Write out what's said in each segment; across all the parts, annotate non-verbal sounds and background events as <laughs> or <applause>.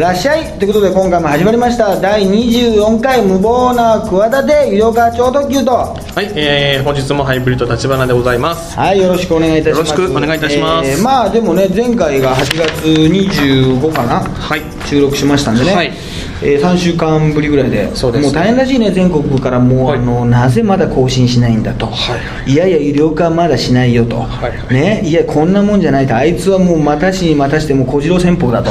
らっしゃい。ということで今回も始まりました。第24回無謀な企て医療科超特急と。はい、えー、本日もハイブリッド立花でございます。はいよろしくお願いいたします。よろしくお願いいたします。えーまあでもね前回が8月25かな？はい。収録しましたんでね、はい。え3週間ぶりぐらいで。そうです。もう大変らしいね全国からもう、はい。あのなぜまだ更新しないんだと、はいい。やいや医療科はまだしないよと、はいはい。ね、いやこんなもんじゃないと。あいつはもうまたしにまたしてもう小次郎戦法だと、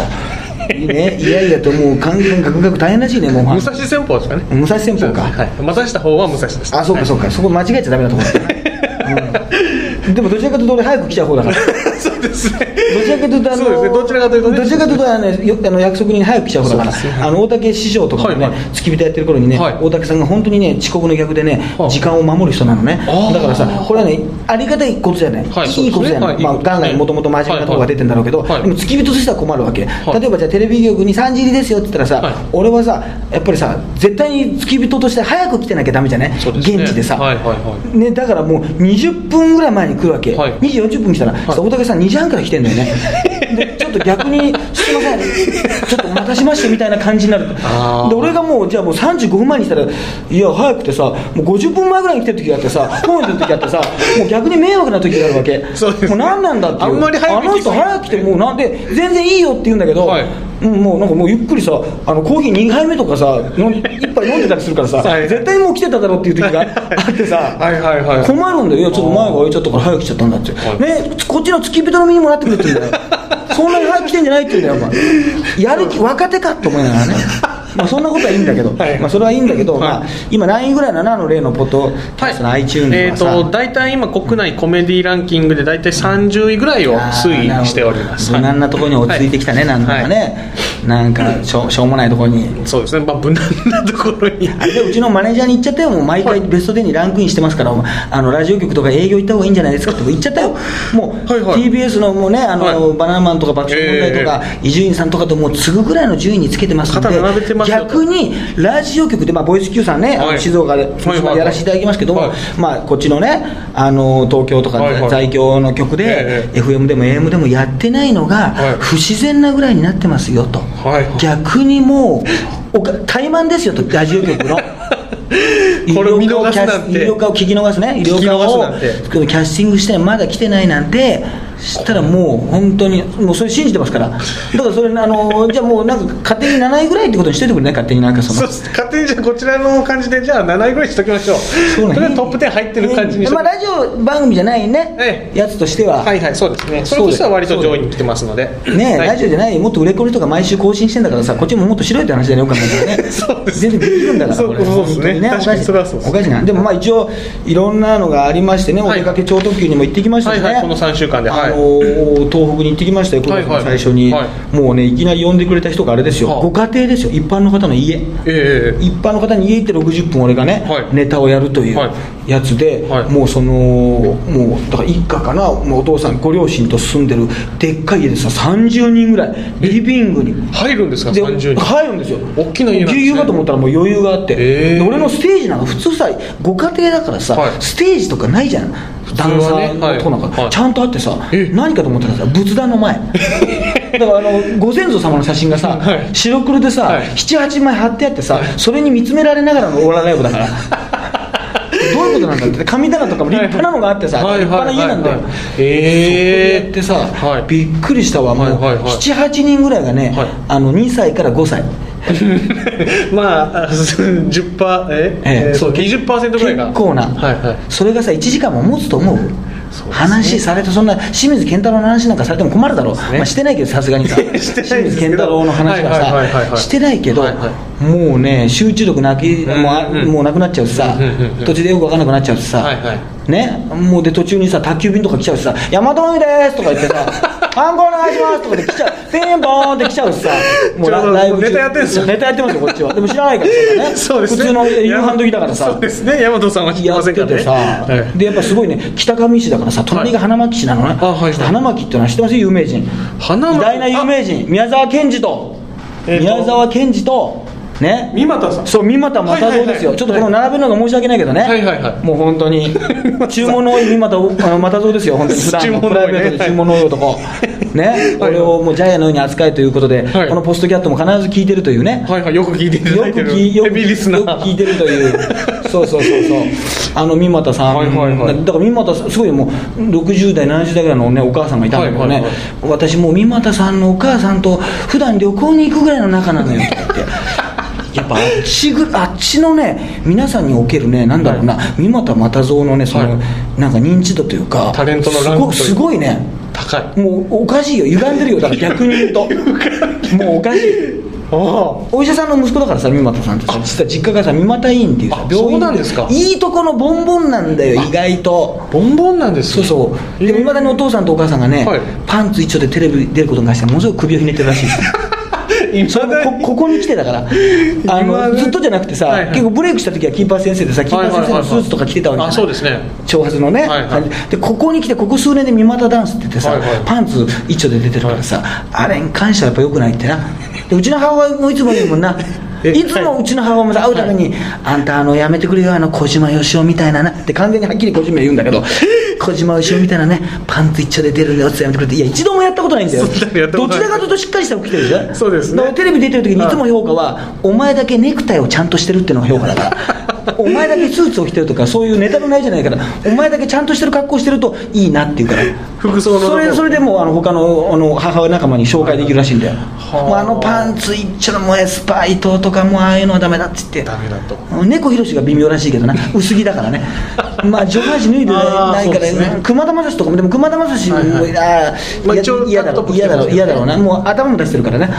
ね、いやいやともう完全ガクガク大変らしいね。もう。武蔵戦法ですかね。武蔵戦法か。はい。またした方は武蔵です。あそうかそうか、そこ間違えちゃダメなところだね、うん、でもどちらかというと俺早く来ちゃう方だから。<laughs> そうですね。どちらかというとあのそうですね。どちらかというとね。どちらかというとあのよあの約束に早く来ちゃう方だから、ね。あの大竹師匠とかもね、はいはい。付き人やってる頃にね、はい。大竹さんが本当にね遅刻の逆でね、はい。時間を守る人なのね。だからさこれはねありがたいことじゃない、はいいいことじゃない、ねはいいいこと。元来もともと真面目なところが出てんだろうけど、でも付き人としては困るわけ、い。例えばじゃあテレビ局に3時入りですよって言ったらさ、はい。俺はさやっぱりさ絶対に付き人として早く来てなきゃダメじゃない、ね。現地でさ、はいはいはい。ね、だからもう20分ぐらい前に来るわけ、はい。2時40分来たら、大竹さん2時半から来て minute. <laughs> っと逆に「すいませんちょっとお待たせしまして」みたいな感じになるで俺がもうじゃあもう35分前に来たらいや早くてさもう50分前ぐらいに来てる時があってさ本読んでる時あってさもう逆に迷惑な時があるわけ。そうですね。もう何なんだっていう。あんまり早く来あの人早く来てもうなんで全然いいよって言うんだけど、はい。うん、もうなんかもうゆっくりさあのコーヒー2杯目とかさ飲ん一杯飲んでたりするからさ、<laughs> はい。絶対もう来てただろうっていう時が <laughs> あってさはいはいはい。困るんだよ。いやちょっと前が空いちゃったから早く来ちゃったんだって、はい。ねこっちの付き人の身にもなってくれって言うんだよそんなに早く来てんじゃないって言うんだよお前やる気若手かと思いながらね。まあそんなことはいいんだけど、<laughs> はい。まあそれはいいんだけど、はい。まあ、今何位ぐらいなの？あの例のポッドキャストの iTunes えっはさ、と大体今国内コメディランキングで大体30位ぐらいを推移しております。無難なところに落ち着い。てきたね、はいなんとかね、なんかしょ <laughs> しょうもないところに。そうですね。まあ無難なところに。あれでうちのマネージャーに言っちゃったよ、もう毎回ベスト10にランクインしてますから、あのラジオ局とか営業行った方がいいんじゃないですかって言っちゃったよ、もう、はいはい。TBS のもうね、あのはい。バナナマンとか爆笑問題とか、伊集院さんとかともう次ぐぐらいの順位につけてますので、肩並べてます逆にラジオ局で、まあ、ボイス Q さんね、あのはい静岡ではい。はいやらせていただきますけども、はい。まあ、こっちのね、あの東京とかはいはい。在京の局で、ええ FM でも AM でもやってないのがはい、不自然なぐらいになってますよと。はい。逆にもうおか怠慢ですよとラジオ局の。<laughs> これを見逃すなんて。医療科を聞き逃すね。医療科をキャスティングしてまだ来てないなんてしたらもう本当にもうそれ信じてますから。だからそれあのじゃあもうなんか勝手に7位ぐらいってことにしといてくれね勝手になんかその。そうです。勝手にじゃあこちらの感じでじゃあ7位ぐらいにしときましょう。そうね。とりあえずトップ10入ってる感じにしときまあ、ラジオ番組じゃないね、えやつとしては、はいはいそうですね。それとしては割と上位に来てますので。ねはい。ラジオじゃないもっと売れっ子の人が毎週更新してんだからさこっちももっとしろよって話だよねよく考えたらね。<laughs> そうです。全然できるんだからそうこれ。そうですね。本当に確かにそれはそおかしいな。でもまあ一応いろんなのがありましてね、はい。お出かけ超特急にも行ってきましたしね、はいはいこの3週間で。はい。あのー東北に行ってきましたよ、9月の最初に、はい。はもうね、いきなり呼んでくれた人があれですよ、はあ。ご家庭ですよ、一般の方の家、ええ一般の方に家行って60分、俺がね、はい。ネタをやるというはい。やつで、はい。もうその、もうだから一家かな、もうお父さん、ご両親と住んでるでっかい家でさ、30人ぐらい、リビングに。入るんですかで30人？入るんですよ。大きな家なんですね。かと思ったらもう余裕があって、へーで俺のステージなんか普通さご家庭だからさ、はい。ステージとかないじゃんダンサーのとこなんか、ちゃんとあってさえ。何かと思ったらさ仏壇の前。<laughs> だからあのご先祖様の写真がさ、はい。白黒でさ、はい。78枚貼ってあってさ、それに見つめられながらのオーラライブだから <laughs> どういうことなんだって。神棚とかも立派なのがあってさ、はい立派な家なんだよ、へー。そこでやってさ、はい。びっくりしたわ。もう、はいはいはい。78人ぐらいがね、はい。あの2歳から5歳 <laughs> まあ <laughs> 10%パーえ？ええ。そう20%ぐらいが結構な、はいはい。それがさ1時間も持つと思う。話されてそんな清水健太郎の話なんかされても困るだろう、ね。まあ、してないけどさすがにさ。<laughs> 清水健太郎の話ははいはいはいはいはい。さしてないけど、はいはもうね集中力なき、もうんうん。もうなくなっちゃうしさ、うんうんうん途中でよく分かんなくなっちゃうしさ、はいはいね、もうで途中にさ宅急便とか来ちゃうしさ「大和の海です」とか言ってさ <laughs>「ハンコお願いします」とかで来ちゃう。ピンポーンって来ちゃうしさもうライブ中。ネタやってんすよ。ネタやってますよこっちは。でも知らないからそね。<laughs> ね。普通の夕飯時だからさ。そうですね。大和さんは知ってやってませんからね。てさ、はいでやっぱすごいね北上市だからさ隣が花巻市なのね、あはいはい。花巻っていうのは知ってます？有名人。花巻偉大な有名人。宮沢賢治と、えーと。宮沢賢治とね。三股さん。そう三股又蔵ですよ、はいはいはい。ちょっとこの並べるのが申し訳ないけどね、はいはいはい。もう本当に。注文の多い三股あの又蔵ですよ本当に。<laughs> 普段注のプライベートで注文の多い男、ね、はい。俺をもうジャイアンのように扱いということで、はい。このポストキャットも必ず聞いてるというね、はいはい。よく聞いていただいてる。よく聞いよくヘビーリスナー。よく聞いてるという。そうそうそうそう。あの三股さん、はいはいはい。だから三股さんすごいもう60代70代ぐらいの、ね、お母さんがいたんだけどね、はいはい私もう三股さんのお母さんと普段旅行に行くぐらいの仲なのよとか言ってやっぱあっち。ぐあっちのね皆さんにおけるねなんだろうな、三股又蔵のねその、はい。なんか認知度というかタレントのランクすごいね。高い。もうおかしいよ。歪んでるよ。だから逆に言うと。もうおかしい。あお医者さんの息子だからさ三股さんってさ実は実家がさ三股医院っていうさあそうなんですか。いいとこのボンボンなんだよ意外と。ボンボンなんですそうそう。でもいまだにお父さんとお母さんがね、はい。パンツ一丁でテレビ出ることに関してものすごく首をひねってるらしいです <laughs> それもこここに来てだから。あのずっとじゃなくてさ、はいはい。結構ブレイクした時はキーパー先生でさキーパー先生のスーツとか着てたわけじゃない。あそうですね。長髪のね、はいはい。でここに来てここ数年で三股ダンスって言ってさ、はいはい。パンツ一丁で出てるからさ、あれに関してはやっぱ良くないってな。でうちの母親もいつも言うもんな。えい。つもうちの母親会うために、あんたあのやめてくれよあの小島よしおみたいななって完全にはっきり小島言うんだけど <laughs> 小島よしおみたいなねパンツ一丁で出るんだよってやめてくれっていや一度もやったことないんだよ。どちらかというとしっかりした服着てるでしょ？そうですね。テレビ出てる時にいつも評価はお前だけネクタイをちゃんとしてるっていうのが評価だからお前だけスーツを着てるとかそういうネタのないじゃないからお前だけちゃんとしてる格好してるといいなっていうから。服装のそれそれでもうあの他のあの母親仲間に紹介できるらしいんだよ。はあ。もうあのパンツ一丁のもうエスパイトとかもうああいうのはダメだっつって。ダメだと。猫ひろしが微妙らしいけどな。<laughs> 薄着だからね。まあ上半身脱いでないから、<laughs> ね。熊田正史とかもでも熊田正史も、はいはい。嫌だろ嫌だろ嫌だろうな。もう頭も出してるからね。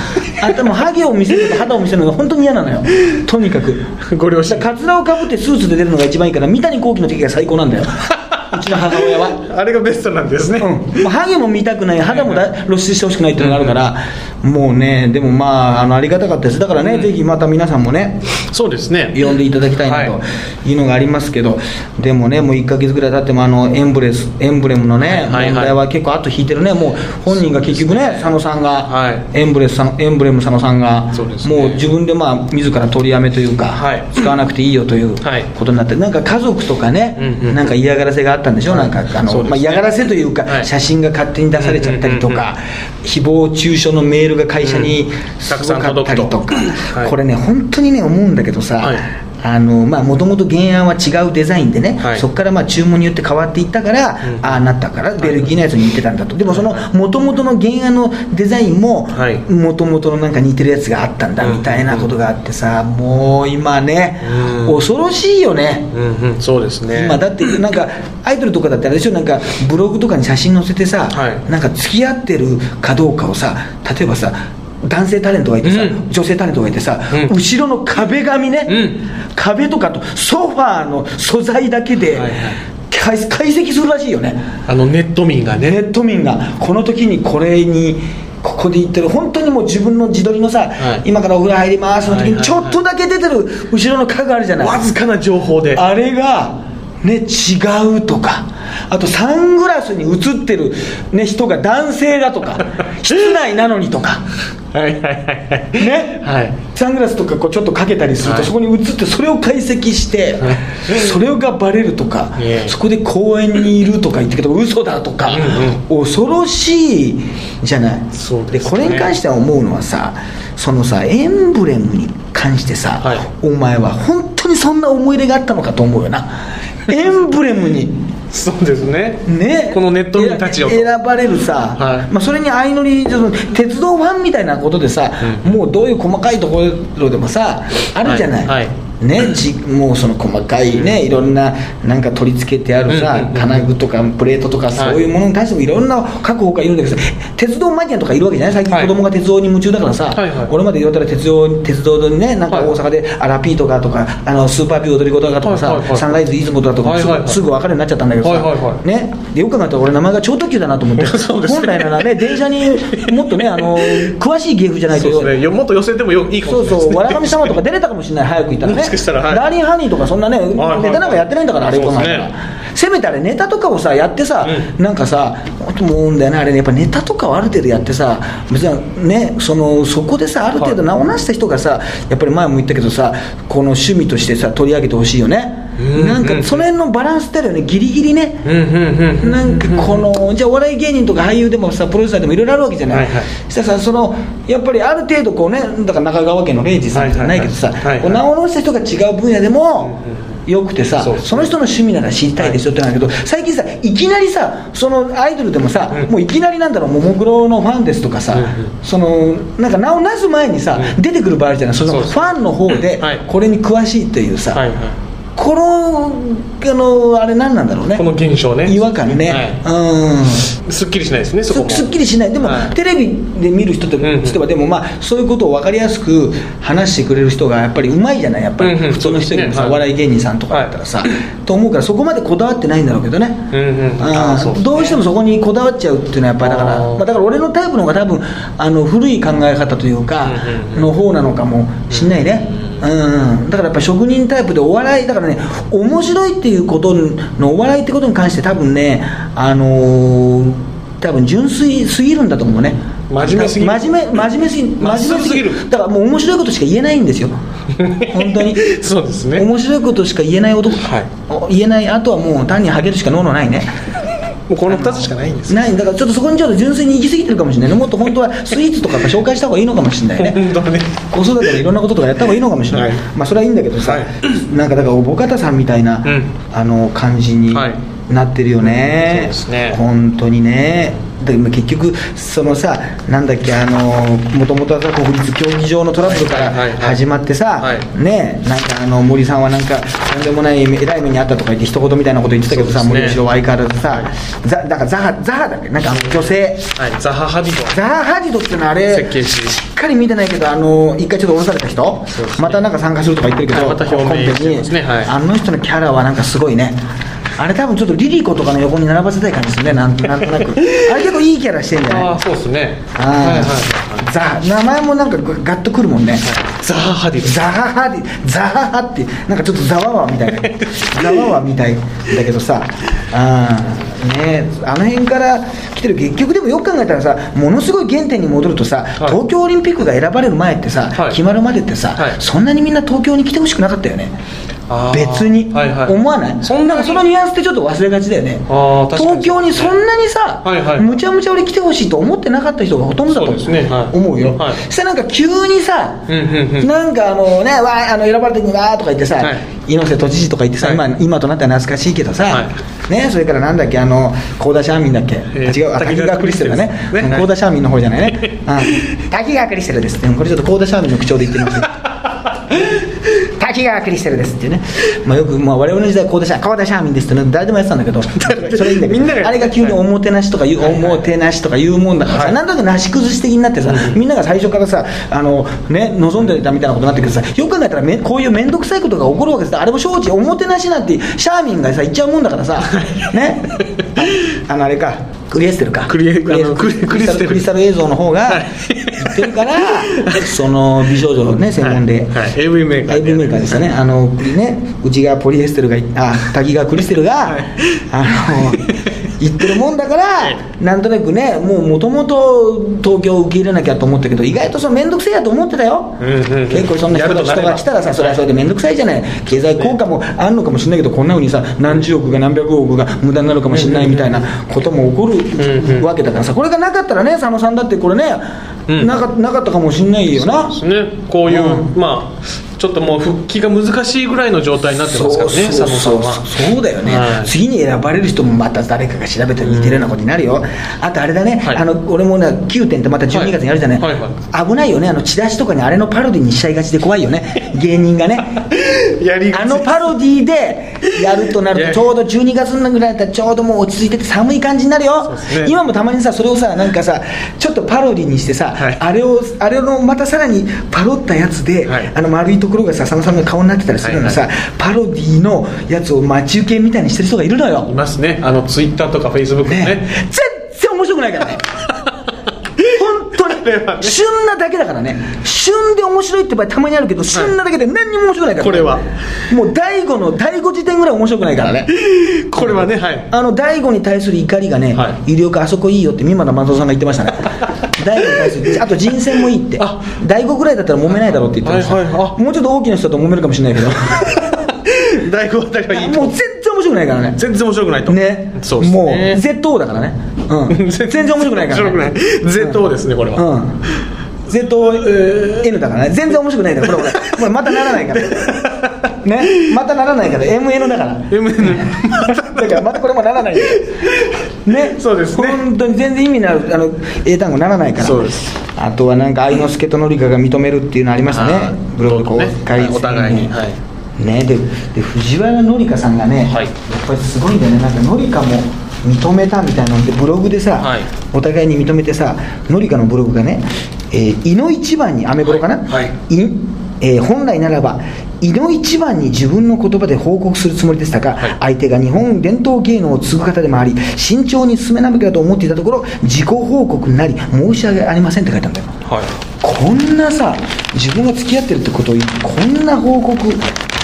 頭ハゲを見せると肌を見せるのが本当に嫌なのよ。とにかく。<laughs> ご両親。だからカツラをかぶってスーツで出るのが一番いいから三谷幸喜の時が最高なんだよ。<laughs> うちの母親は。あれがベストなんですね、うん、まあハゲも見たくない肌もだ露出してほしくないっていうのがあるから、もうねでもまああのありがたかったです。だからね、ぜひまた皆さんもねそうですね。呼んでいただきたいなはというのがありますけど、でもねもう1か月ぐらい経ってもあのエンブレスエンブレムのね、はいはい問題は結構後引いてるね。もう本人が結局ね佐野さんが、はい。エンブレスエンブレム佐野さんが、ね。もう自分でまあ自ら取りやめというか、はい。使わなくていいよというはい。ことになってなんか家族とかね、うんうん。なんか嫌がらせがあったんでしょ、なんかあの、まあ、嫌がらせというか、はい。写真が勝手に出されちゃったりとか、誹謗中傷のメールが会社にうん。すごかったりとか、はい。これね本当にね思うんだけどさ、もともと原案は違うデザインでね、はい。そこからまあ注文によって変わっていったから、うん。ああなったからベルギーのやつに似てたんだと。でもそのもともとの原案のデザインもはい。もともとのなんか似てるやつがあったんだうん。みたいなことがあってさもう今ねうん。恐ろしいよね。うんうん。そうですね。今だってなんかアイドルとかだってあれでしょなんかブログとかに写真載せてさ、はい。なんか付き合ってるかどうかをさ例えばさ男性タレントがいてさ、うん。女性タレントがいてさ、うん。後ろの壁紙ね、うん。壁とかとソファーの素材だけで、はいはい。解解析するらしいよね。あのネット民がね。ネット民がこの時にこれにここで言ってる本当にもう自分の自撮りのさ、はい。今からお風呂入りますの時にちょっとだけ出てる後ろの家具あるじゃない、わずかな情報で。あれが、ね、違うとか、あとサングラスに映ってる、ね、人が男性だとか、<laughs> 室内なのにとか、はいはいはいはい。ね、はい。サングラスとかこうちょっとかけたりすると、はい。そこに映って、それを解析して、はい。それがバレるとか、ええ。そこで公園にいるとか言ってけど、嘘だとか、恐ろしいじゃない？ですね。これに関しては思うのはさ、そのさ、エンブレムに関してさ、はい。お前は本当にそんな思い入れがあったのかと思うよな。エンブレムに。そうですね。ね、このネット民たちをと。選ばれるさ、はい。まあ、それに相乗り鉄道ファンみたいなことでさ、もうどういう細かいところでもさあるじゃない、はい。はいね、じもうその細かいね、いろんななんか取り付けてあるさ、うんうんうん金具とかプレートとか、そういうものに対してもいろんな各方がいるんだけどさ鉄道マニアとかいるわけじゃない？最近はい子供が鉄道に夢中だからさ、はいはい。俺まで言われたら鉄道鉄道にねなんかはい。大阪でアラピーとかとかあのスーパーピュー踊り子とかとかさ、サンライズ出雲とかとかすぐ,、すぐ分かるようになっちゃったんだけどさ、はいね、でよく考えたら俺名前が超特急だなと思って。<laughs> そうですね。本来ならね電車にもっとねあの <laughs> 詳しい芸風じゃないとそうですね。よもっと寄せてもよいいかもそうそう、しれないですね。わらがみ様とか出れたかもしれない、早く言ったらね、もしたらはい。ダーリンハニーとか、そんなね、はいはいネタなんかやってないんだから、あれ考えたそうですら、せめてあれ、ネタとかをさ、やってさ、なんかさ、思うんだよね、あれね、やっぱネタとかをある程度やってさ、別にね、そのそこでさ、ある程度名をなした人がさ、やっぱり前も言ったけどさ、この趣味としてさ、取り上げてほしいよね。うん。なんかその辺のバランスってあるよね。ギリギリね、なんかこのじゃあお笑い芸人とか俳優でもさプロデューサーでもいろいろあるわけじゃない、はいはい。そしたらさそのやっぱりある程度こうねだから中川家の礼二さんじゃないけどさ、名を載せた人が違う分野でもよくてさ、その人の趣味なら知りたいですよってなんだけど、最近さいきなりさそのアイドルでもさ、うん。もういきなりなんだろうももクロのファンですとかさ、うん。うんそのなんか名をなす前にさ、うん。出てくる場合じゃない。そのファンの方ではい。これに詳しいっていうさ、はいはいこのあのあれ何なんだろうね。この現象ね。違和感ね、うん。すっきりしないですねそこも。すすっきりしない。でも、はい。テレビで見る人としては、でもまあそういうことを分かりやすく話してくれる人がやっぱりうまいじゃない。やっぱり、普通の人よりもさ、お笑い芸人さんとかだったらさ、と思うからそこまでこだわってないんだろうけどね、うんうん。あーそうですね。どうしてもそこにこだわっちゃうっていうのはやっぱりだからまあ、だから俺のタイプの方が多分あの古い考え方というかの方なのかもしんないね、うん、だからやっぱ職人タイプでお笑いだからね面白いっていうことのお笑いってことに関して多分ねあのー多分純粋すぎるんだと思うね。真面目すぎる。真面目真面目すぎ真面目ぐすぎる。だからもう面白いことしか言えないんですよ。<laughs> 本当に。そうですね。面白いことしか言えない男、はい。お言えないあとはもう単にハゲるしか能のないねもうこの2つしかないんですないだからちょっとそこにちょっと純粋に行き過ぎてるかもしれないね。<laughs> もっと本当はスイーツとか紹介した方がいいのかもしれないね。本当ね。子育てでいろんなこととかやった方がいいのかもしれない、はい。まあそれはいいんだけどさ、はい。なんかだからおぼかたさんみたいな、うん。あの感じにはい。なってるよね、そうですね。本当にねでも結局そのさなんだっけあのもともとはさ国立競技場のトラブルから始まってさ、はい。ねなんかあの森さんはなんかとんでもない偉い目にあったとか言って一言みたいなこと言ってたけどさ、ね。森吉郎は相変わらずさ、ザだからザハザハだっけ？なんかあの女性。はい。ザハ・ハディド。ザハ・ハディドってのはあれしっかり見てないけどあの一回ちょっと降ろされた人、ね。またなんか参加するとか言ってるけど、はい。また表明してますね。はい。あの人のキャラはなんかすごいねあれ多分ちょっとリリコとかの横に並ばせたい感じするね。なんなんとなく。<laughs> あれ結構いいキャラしてんじゃないああそうですね。はい。はいはいザ名前もなんかガッとくるもんね、ザハ・ハディドザハハディザハハってなんかちょっとザワワみたいな。ザワワみたいだけどさ。あーねあの辺から来てる。結局でもよく考えたらさものすごい原点に戻るとさ、い。東京オリンピックが選ばれる前ってさ、はい。決まるまでってさ、はい。そんなにみんな東京に来てほしくなかったよね別に、思わない。そんなそのニュアンスってちょっと忘れがちだよね。東京にそんなにさ、むちゃむちゃ俺来てほしいと思ってなかった人がほとんどだと思う,、よ、はい。そしたらなんか急にさ、なんかあのね、わーあの選ばれた時にわーとか言ってさ、はい。猪瀬都知事とか言ってさ、はい。今今となっては懐かしいけどさ、はね、それからなんだっけ、あの高田シャーミンだっけ、えーあ違う、あ滝川クリステルだね、高田シャーミンの方じゃないね、<laughs> うん。滝川クリステルです。これちょっと高田シャーミンの口調で言ってみますよ滝川クリステルですっていうね、まあ、よく、まあ、我々の時代、高田シャー高田シャーミンですってね、誰でもやってたんだけど、それいいんだけど、みんながあれが急におもてなしとか言う、おもてなしとか言うもんだからさ、はい。なんとなくなし崩し的になってさ、みんなが最初からさ、あのね、望んでたみたいなことになってくるさ、よく考えたらめ、こういう面倒くさいことが起こるわけです。あれも承知、おもてなしなんて、シャーミンがさ、言っちゃうもんだからさ、ね、<laughs> あのあれか、クリエステルか、クリエクリクリクリステル。クリスタル映像の方が言ってるから、<laughs> その美少女のね、専門で。はい。はい AV メーカー AV メーカーですよね、あのね内側ポリエステルが、あ <laughs> 滝川クリステルが、はい。あの言ってるもんだから、<laughs> なんとなくね、もうもともと東京を受け入れなきゃと思ったけど、意外とその面倒くせえやと思ってたよ、結構そんな人が来たらさ、それはそれで面倒くさいじゃない、経済効果もあるのかもしれないけど、こんなふうにさ、何十億が何百億が無駄になるかもしれないみたいなことも起こるんわけだからさ、これがなかったらね、佐野さんだって、これね、うん。なかなかったかもしれないよな。ですね。こういう、うん。まあちょっともう復帰が難しいぐらいの状態になってますからねそう佐野さんは。そうだよね、はい。次に選ばれる人もまた誰かが調べて似てるよ。うなことになるよ、あとあれだね、はい。あの俺もね9点ってまた12月にやるじゃない、はい。はい。危ないよね。あのチラシとかにあれのパロディにしちゃいがちで怖いよね。芸人がねあのパロディでやるとなるとちょうど12月ぐらいだったらちょうどもう落ち着いてて寒い感じになるよ、ね。今もたまにさそれをさなんかさちょっとパロディにしてさ、はい。あれをあれのまたさらにパロったやつで、はい。あの丸いところがさ佐野さんの顔になってたりするのさ、はい。パロディのやつを待ち受けみたいにしてる人がいるのよ。いますね。あのツイッターとかフェイスブックねね全然面白くないからねね旬なだけだからね。旬で面白いって場合たまにあるけど旬なだけで何にも面白くないから、これは。もう第5の第5時点ぐらい面白くないから。ね。これはねはい。あの第5に対する怒りがね、は有料化あそこいいよって三又松尾さんが言ってましたね。<laughs> 第5に対するあと人選もいいって。あ。第5ぐらいだったら揉めないだろうって言ってました、はいはいあ。もうちょっと大きな人だと揉めるかもしれないけど。<laughs> 大悟あたりはいいともうくないからね。全然面白くないと。ね。そうですね。もう ZO だからね。うん。<laughs> 全然面白くないから、ね、面白くない。ZO ですねこれは、うん。ZN だからね。全然面白くないからこれまたならないから。<laughs> ね。またならないから。MN だから。MN <laughs> だからまたこれもならないよね。そうですね。本当に全然意味のあるあの英単語ならないから。そうです。あとはなんか愛之助と紀香が認めるっていうのありましたね。ブログ公ね。開お互いに。はいね。でで藤原紀香さんがね、はい。やっぱりすごいんだよね。なんか紀香も認めたみたいなの。でブログでさ、はい。お互いに認めてさ紀香のブログがね「えー、いの一番にアメブロかな、はい。えー本来ならばいの一番に自分の言葉で報告するつもりでしたが、はい。相手が日本伝統芸能を継ぐ方でもあり慎重に進めなきゃと思っていたところ自己報告になり申し訳ありませんって書いたんだよ。はい。こんなさ自分が付き合ってるってことをこんな報告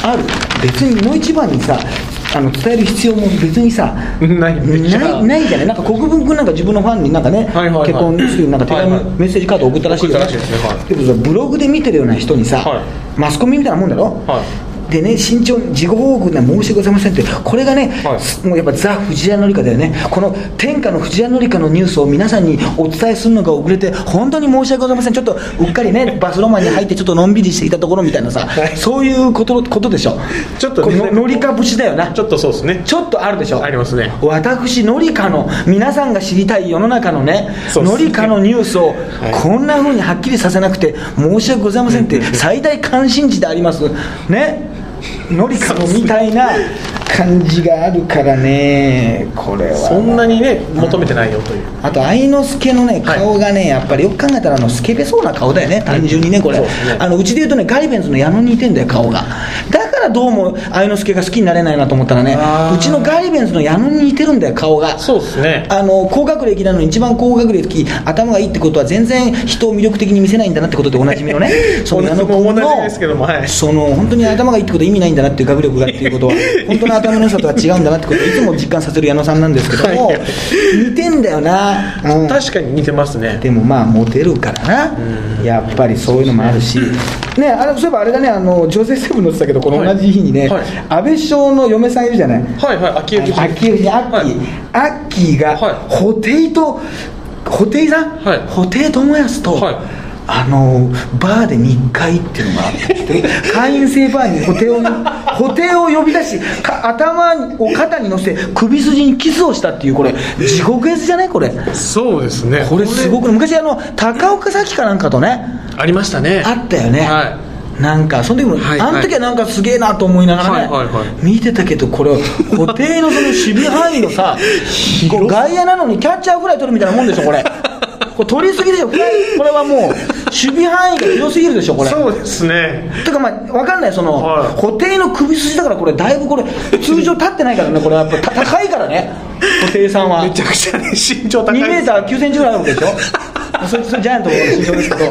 ある。別にいの一番にさあの伝える必要も別にさないないないじゃない。なんか国分君なんか自分のファンになんかね、はいはいはい。結婚するになんか手紙、はいはい。メッセージカード送ったらしいよね送ったらしいですね。はい。でもさブログで見てるような人にさ、はい。マスコミみたいなもんだろ、はでね慎重に自己報告には申し訳ございませんってこれがね、はい。もうやっぱザ・藤原紀香だよね。この天下の藤原紀香のニュースを皆さんにお伝えするのが遅れて本当に申し訳ございません。ちょっとうっかりね <laughs> バスロマンに入ってちょっとのんびりしていたところみたいなさ、はい。そういうことことでしょ。ちょっとねこの紀香節だよな。ちょっとそうですね。ちょっとあるでしょ。ありますね。私紀香の皆さんが知りたい世の中のね紀香のニュースをこんな風にはっきりさせなくて申し訳ございませんって <laughs> 最大関心事であります。ね紀香のみたいな感じがあるからねこれは。そんなにね求めてないよという。あと愛之助のねはい。顔がね、やっぱりよく考えたらあのスケベそうな顔だよね単純にねこれ、そうね。あのうちで言うとねガリベンズの矢野に似てんだよ顔が。だからどうも愛之助が好きになれないなと思ったらねうちのガリベンズの矢野に似てるんだよ顔が。そうですね。あの高学歴なのに一番高学歴頭がいいってことは全然人を魅力的に見せないんだなってことでおなじみのね <laughs> その矢野君同じですけどもはい。その本当に頭がいいってことは意味ないんだなっていう学力がっていうことは <laughs> 本当の頭の良さとは違うんだなってことをいつも実感させる矢野さんなんですけども似てんだよな、確かに似てますねでもまあモテるからなやっぱりそういうのもあるしねあれそういえばあれだねあの女性セブン載ってたけどこの同じ日にね、安倍首相の嫁さんいるじゃないはいはい秋吉秋吉アッキー、アッキーが、布袋と布袋さん、はい布袋寅泰と、はいあのバーで密会っていうのがあって <laughs> 会員制バーに布袋を布袋を呼び出しか頭を肩に乗せ首筋にキスをしたっていうこれ地獄絵図じゃない？これ。そうですね。これすごく昔あの高岡早紀かなんかとねありましたね。あったよね、はなんかその時も、はいあの時はなんかすげえなと思いながらね、はいはいはい。見てたけどこれ固定のその守備範囲のさ <laughs> 外野なのにキャッチャーフライ取るみたいなもんでしょこれこれ取りすぎでこれはもう守備範囲が広すぎるでしょこれ。そうですね。てかまあ分かんないその、はい。固定の首筋だからこれだいぶこれ通常立ってないからねこれやっぱた高いからね。固定さんは。めちゃくちゃね身長高い。2メーター9センチぐらいあるわけでしょ。それそれジャイアントの身長ですけど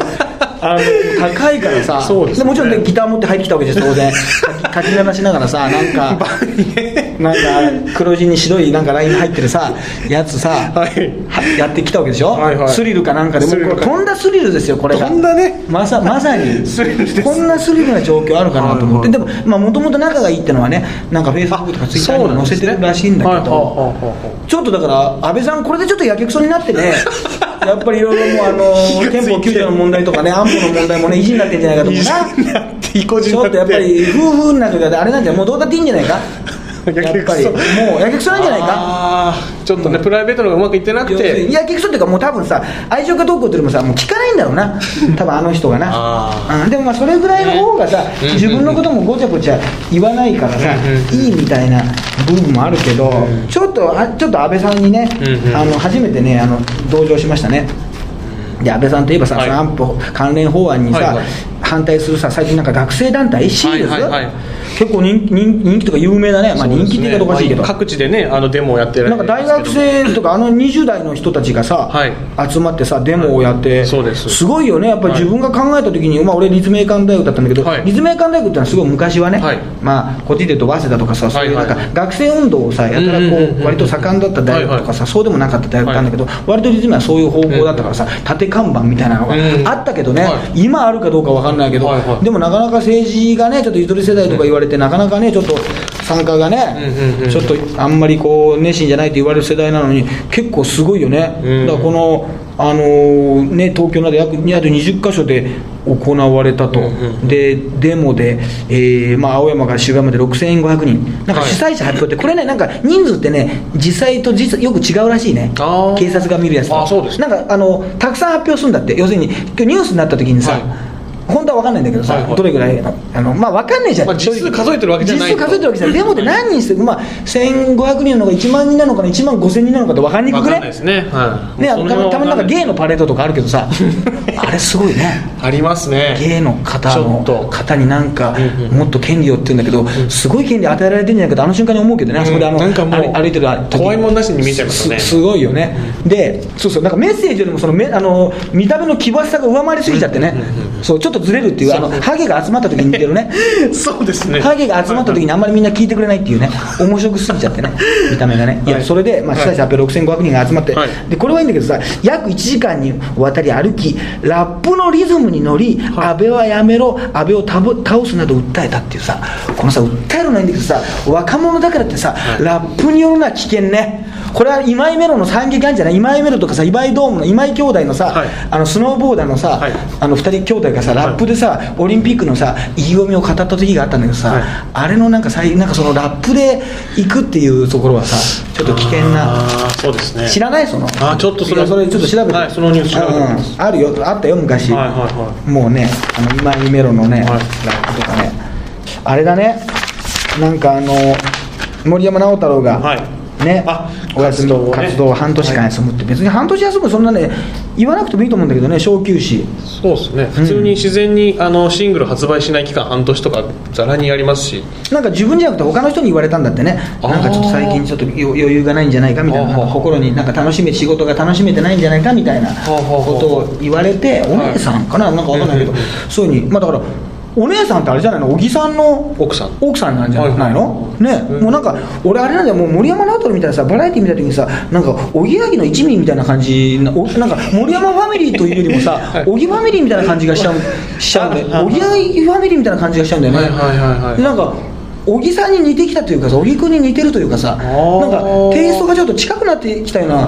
あの高いからさ。そうですね。もちろんねギター持って入ってきたわけです当然。<laughs> かき鳴らしながらさなんかなんか黒地に白いなんかライン入ってるさやつさ、はい。はやってきたわけでしょ、はいはい。スリルかなんかで。もスリルか。これとんだスリルですよこれが。とんだね。まさまさに。こんなスリルな状況あるかなと思って、はいでももともと仲がいいってのはねなんかフェイスブックとかツイッターにも載せてるらしいんだけど、はいはいはいはい。ちょっとだから安倍さんこれでちょっとやけくそになってね <laughs> やっぱりいろいろもうあの憲法9条の問題とかね安保の問題もね意地になってんじゃないかと思うな。ちょっとやっぱり夫婦になるからあれなんじゃもうどうだっていいんじゃないかやっぱり。もうやけくそなんじゃないか？ちょっとね、プライベートのがうまくいってなくて。いや結局っていうかもう多分さ愛情かどうかっていうよりもさもう聞かないんだろうな。<laughs> 多分あの人がな。あうん、でもまあそれぐらいの方がさ、うん自分のこともごちゃごちゃ言わないからさ、うんいいみたいな部分もあるけど、ちょっとあちょっと安倍さんにね、あの初めてねあの同情しましたね。で安倍さんといえばさ、安保関連法案にさ、反対するさ最近なんか学生団体シールズ、結構人気人人気とか有名だね、まあ、人気って言い方おかしいけど、各地でねあのデモをやってるなんか大学生とかあの20代の人たちがさ、はい。集まってさデモをやって、そうです。ごいよね。やっぱりはい。自分が考えた時に、まあ、俺立命館大学だったんだけど、はい。立命館大学ってのはすごい昔はね、はい。まあこっちで言うと早稲田とかさそういうなんか学生運動をさやたらこう割と盛んだった大学とかさ、そうでもなかった大学なんだけど、割と立命はそういう方向だったからさ縦看板みたいなのがうんあったけどね、はい。今あるかどうかわかんないけど、でもなかなか政治がねちょっとゆとり世代とか言われて、なかなかねちょっと参加がね、うんうんうん。ちょっとあんまりこう熱心じゃないと言われる世代なのに結構すごいよね、うん。だからこの、あのーね、東京など約約20箇所で行われたと、うんうんでデモで、えーまあ、青山から渋谷まで6500人。なんかはい。主催者発表って、これねなんか人数ってね実際と実よく違うらしいね。警察が見るやつと。あそうですなんかあのたくさん発表するんだって。要するに今日ニュースになった時にさ、はい本当は分かんないんだけどさ、はいはい。どれぐらいのあのまあ分かんないじゃん、まあ実数数えてるわけじゃない実数数えてるわけじゃない。でもって何人してまあ1500人なのか1万人なのかな？1万5000人なのかって分かんにくくね？わかんないですね。はい。ね、あのたまたまなんかゲイののパレードとかあるけどさ <laughs> あれすごいね。ありますね。ゲイの方の方になんかうんうん。もっと権利をって言うんだけど、すごい権利与えられてるんじゃないかとあの瞬間に思うけどね、あそこであのなんかもう歩歩いてる時。怖いもんなしに見えちゃいますね。すすごいよね、でそうそうなんかメッセージよりもそのめあの見た目の奇抜さが上回りすぎちゃってね、そうちょっとずれるっていうあのハゲが集まった時に似てるね。<laughs> そうですね。ハゲが集まった時にあんまりみんな聞いてくれないっていうね <laughs> 面白くすぎちゃってね見た目がね。い。やはいそれで、まあ、主催者発表6500人が集まって、はい。でこれはいいんだけどさ約1時間にわたり歩きラップのリズムに乗り、安倍はやめろ安倍を倒倒すなど訴えたっていうさこのさ訴えるのはいいんだけどさ若者だからってさ、い。ラップによるのは危険ね。これは今井メロの惨劇あるんじゃない？今井メロとかさ今井ドームの今井兄弟のさ、はい。あのスノーボーダーのさ、はい。あの2人兄弟がさラップでさ、オリンピックのさ意気込みを語った時があったんだけどさ、はい。あれのなんかさいなんかそのラップで行くっていうところはさちょっと危険な。あーそうですね。知らないその。あちょっとそれそれちょっと調べて、はいそのニュース調べてみます。うんあるよ。あったよ昔、はいはいはもうねあの今井メロのね、はい。ラップとかね。あれだね。なんかあの森山直太朗が、はいね。あお休み活動をね。活動を半年間休むって、別に半年休むそんなね言わなくてもいいと思うんだけどね小休止。そうですね。普通に自然にあのシングル発売しない期間半年とかざらにありますし。なんか自分じゃなくて他の人に言われたんだってね。なんかちょっと最近ちょっと余余裕がないんじゃないかみたいな。心になんか楽しめ仕事が楽しめてないんじゃないかみたいなことを言われてお姉さんかな？なんかわかんないけど。そういうふうに。まあだからお姉さんってあれじゃないの？小木さんの？奥さん。奥さんなんじゃはいないの？ね。うん。もうなんか俺あれなんだよ。もう森山直太朗みたいなさバラエティ見た時にさなんかおぎやはぎの一味みたいな感じなんか森山ファミリーというよりもさはい小木ファミリーみたいな感じがしちゃうしちゃうんだよああおぎやはぎファミリーみたいな感じがしちゃうんだよね。はいはいはいはい。なんか小木さんに似てきたというかさ小木君に似てるというかさー。なんかテイストがちょっと近くなってきたような